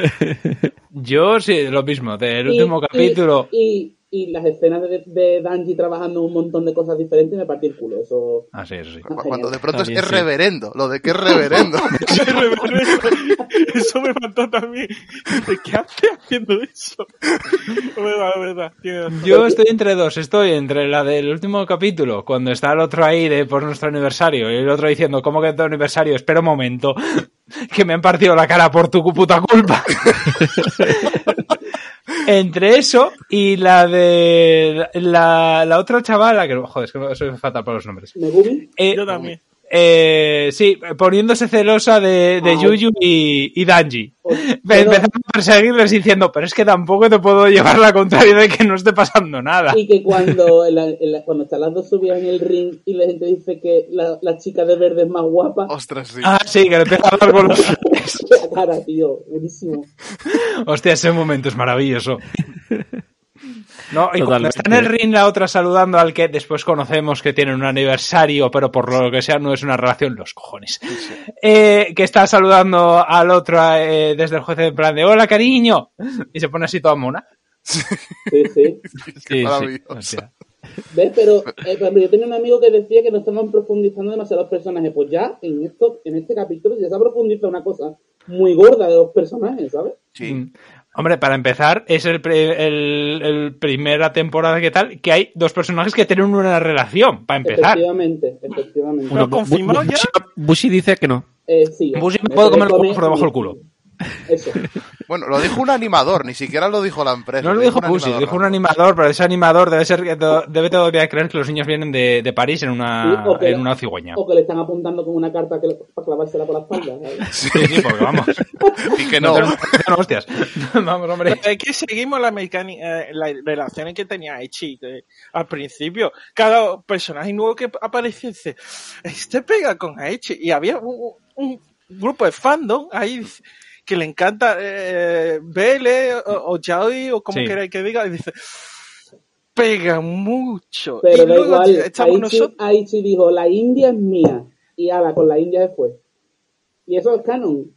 S1: Yo sí, lo mismo, del
S2: Y-
S1: último
S2: y-
S1: capítulo.
S2: Y, y las escenas de, de Danji trabajando un montón de cosas diferentes me partí el culo. Eso.
S1: Ah, sí, eso sí.
S3: Cu- Cuando de pronto es,
S5: bien,
S3: es
S5: sí.
S3: reverendo, lo de que es reverendo.
S4: Eso me mató también. Dice, ¿Qué hace haciendo eso? verdad, verdad.
S1: Yo estoy entre dos, estoy entre la del último capítulo, cuando está el otro ahí de por nuestro aniversario, y el otro diciendo, ¿cómo que tu aniversario? Espera un momento, que me han partido la cara por tu puta culpa. entre eso y la de la, la otra chavala, que joder, es que soy fatal para los nombres. Eh,
S4: Yo también.
S1: Eh, sí, poniéndose celosa de, de. Yuyu y, y Danji.
S2: Pero-
S1: Empezando a perseguirles diciendo, pero es que tampoco te puedo llevar la contraria de que no esté pasando nada.
S2: Y que cuando, en la- en la- cuando están las dos subidas en el ring y la gente dice que la, la chica de verde es más guapa,
S3: Ostras, sí.
S1: Ah, sí, que le pega a dar con los
S2: cara, tío, buenísimo.
S1: Hostia, ese momento es maravilloso. No, y cuando está en el ring la otra saludando al que después conocemos que tienen un aniversario, pero por lo que sea no es una relación, los cojones. Eh, que está saludando al otro eh, desde el juez en plan de hola cariño y se pone así toda mona.
S2: Sí, sí.
S5: Sí.
S2: ¿Ves? Pero, eh, yo tenía un amigo que decía que no estaban profundizando demasiado los personajes. Pues ya en esto, en este capítulo ya se ha profundizado una cosa muy gorda de los personajes, ¿sabes?
S3: Sí.
S1: Hombre, para empezar, es el, pre- el, el primera temporada que tal, que hay dos personajes que tienen una relación, para empezar.
S2: Efectivamente, efectivamente.
S4: Bueno, confirmado
S5: Bu-
S4: ya?
S5: Bushi- Bushi dice que no.
S2: Eh, sí.
S1: Sí me puedo comer el por debajo del culo.
S2: Eso.
S3: Bueno, lo dijo un animador, ni siquiera lo dijo la empresa.
S1: No lo dijo Pussy,
S3: animador
S1: dijo un animador, pero ese animador debe ser debe todavía creer que los niños vienen de, de París en una,
S2: Sí, o que-
S1: en una cigüeña.
S2: O que le están apuntando con una carta que le- para clavársela por la espalda. ¿sabes?
S1: Sí, sí, porque vamos.
S3: Y que no.
S1: hostias. Vamos, hombre.
S4: Es que seguimos la mecánica, eh, las relaciones que tenía Echi al principio. Cada personaje nuevo que aparecía dice, este pega con Aichi. Y había un, un grupo de fandom ahí que le encanta eh, Bele o, o Yaoi o como
S1: Sí.
S4: queráis que diga. Y dice, pega mucho.
S2: Pero
S4: y luego
S2: igual.
S4: estamos
S2: Aichi,
S4: nosotros.
S2: Aichi dijo, la India es mía. Y ala, con la India fue. Y eso es canon.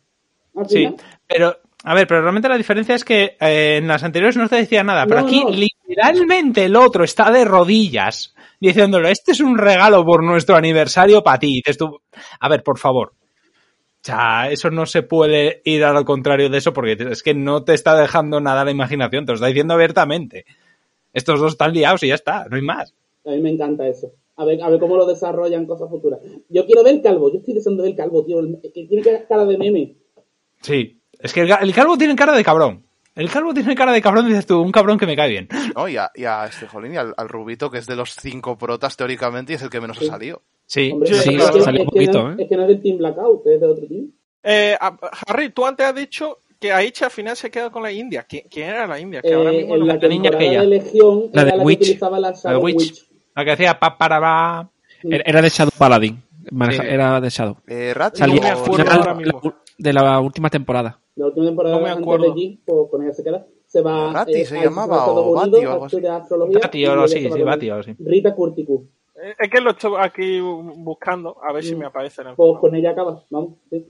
S1: Sí, pero A ver, pero realmente la diferencia es que eh, en las anteriores no te decía nada, pero
S2: No,
S1: aquí
S2: no.
S1: literalmente el otro está de rodillas diciéndole, este es un regalo por nuestro aniversario para ti. A ver, por favor. O sea, eso no se puede ir al contrario de eso porque es que no te está dejando nada a la imaginación, te lo está diciendo abiertamente. Estos dos están liados y ya está, no hay más.
S2: A mí me encanta eso. A ver, a ver cómo lo desarrollan cosas futuras. Yo quiero ver el calvo. Yo estoy deseando ver el calvo, tío. El- que tiene cara de meme.
S1: Sí, es que el, calvo tiene cara de cabrón. El calvo tiene cara de cabrón, dices tú, un cabrón que me cae bien.
S3: ¿no? Y a, y a este jolín y al, al Rubito, que es de los cinco protas teóricamente y es el que menos ha salido.
S1: Sí,
S2: Hombre,
S4: Sí,
S2: que,
S5: salió un
S2: que
S5: poquito,
S2: no,
S5: ¿eh?
S2: es que no es del Team Blackout, es de otro team.
S4: Eh, a- Harry, tú antes has dicho que Aichi al final se queda con la India. ¿Quién, quién era la India? Que ahora
S2: Eh,
S4: mismo
S2: en
S4: no
S2: la
S1: niña aquella.
S2: de Legión
S5: La
S2: era
S5: de
S2: la
S5: Witch.
S2: que utilizaba la Shadow
S1: Witch.
S2: Witch.
S1: la que hacía pa para pa.
S5: Era de Shadow Paladin.
S1: Sí.
S5: Era de Shadow.
S3: Eh,
S5: Salía de la última temporada.
S2: La última temporada
S4: No me
S2: antes
S4: acuerdo.
S2: de pues con ella se queda. Se va
S3: Rati
S2: eh,
S3: se
S2: a-
S3: llamaba, o Bati o algo así.
S1: Bati o así, sí, Bati o así.
S2: Rita Curticus.
S4: Eh, Es que lo estoy aquí buscando, a ver si
S2: Mm.
S4: me aparece en el
S2: Pues con ella acaba, vamos. sí.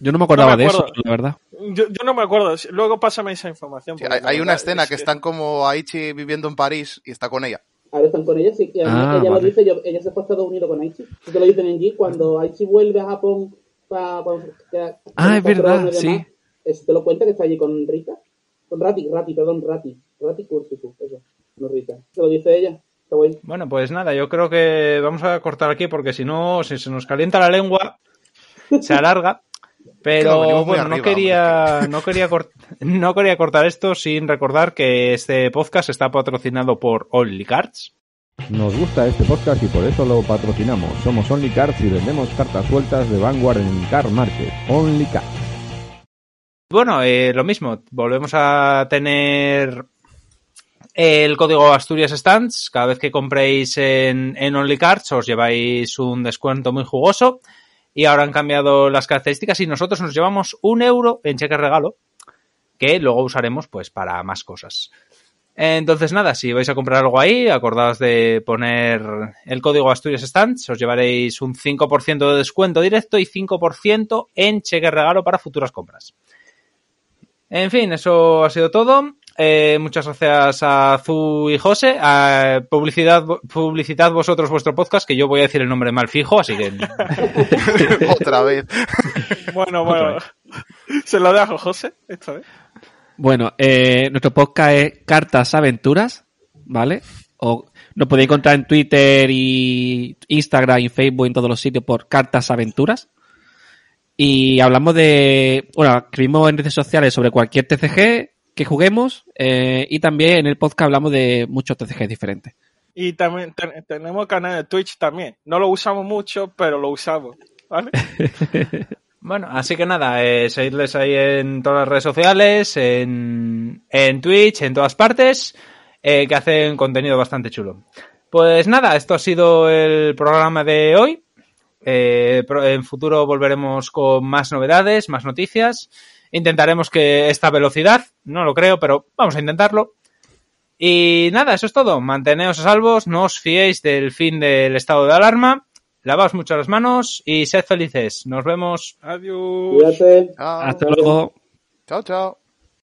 S5: Yo no me acordaba
S4: No me
S5: de eso, la verdad.
S4: Yo, yo no me acuerdo. Luego pásame esa información.
S3: Sí, hay, una escena
S4: es
S3: que están como Aichi viviendo en París y está con ella.
S2: Ahora están con ella, sí.
S5: Ah,
S2: ella
S5: vale.
S2: lo dice, yo- ella se fue a Estados Unidos con Aichi. Eso te lo dicen en G. Cuando Aichi vuelve a Japón para...
S5: Ah, es verdad, sí.
S2: Eso te lo cuenta que está allí con Rita. Con Rati, Rati, perdón, Rati. Rati Curticus, eso. No Rita. Se lo dice ella. Guay.
S1: Bueno, pues nada, yo creo que vamos a cortar aquí porque si no, si se nos calienta la lengua, se alarga. Pero bueno, no quería, no, quería cort- no quería cortar esto sin recordar que este podcast está patrocinado por Only Cards.
S6: Nos gusta este podcast y por eso lo patrocinamos. Somos Only Cards y vendemos cartas sueltas de Vanguard en Car Market. Only Cards.
S1: Bueno, eh, lo mismo, volvemos a tener el código Asturias Stands. Cada vez que compréis en, en Only Cards os lleváis un descuento muy jugoso. Y ahora han cambiado las características y nosotros nos llevamos un euro en cheque regalo que luego usaremos pues para más cosas. Entonces nada, si vais a comprar algo ahí, acordaos de poner el código Asturias Stands, os llevaréis un 5% de descuento directo y 5% en cheque regalo para futuras compras. En fin, eso ha sido todo. Eh, muchas gracias a Zu y José. Eh, publicidad, publicitad vosotros vuestro podcast, que yo voy a decir el nombre mal fijo, así que
S3: Otra vez.
S4: Bueno, bueno. Se lo dejo, José, esta vez.
S5: Bueno, eh, nuestro podcast es Cartas Aventuras, ¿vale? O lo podéis encontrar en Twitter y Instagram y Facebook en todos los sitios por Cartas Aventuras. Y hablamos de, bueno, escribimos en redes sociales sobre cualquier TCG que juguemos eh, y también en el podcast hablamos de muchos TCG diferentes.
S4: Y también ten- tenemos canal de Twitch también. No lo usamos mucho, pero lo usamos. ¿Vale?
S1: Bueno, así que nada, eh, seguidles ahí en todas las redes sociales, en, en Twitch, en todas partes, eh, que hacen contenido bastante chulo. Pues nada, esto ha sido el programa de hoy. Eh, en futuro volveremos con más novedades, más noticias. Intentaremos que esta velocidad, no lo creo, pero vamos a intentarlo. Y nada, eso es todo. Manteneos a salvos, no os fiéis del fin del estado de alarma. Lavaos mucho las manos y sed felices. Nos vemos.
S4: Adiós.
S2: Cuídate.
S5: Hasta luego.
S3: Chao, chao.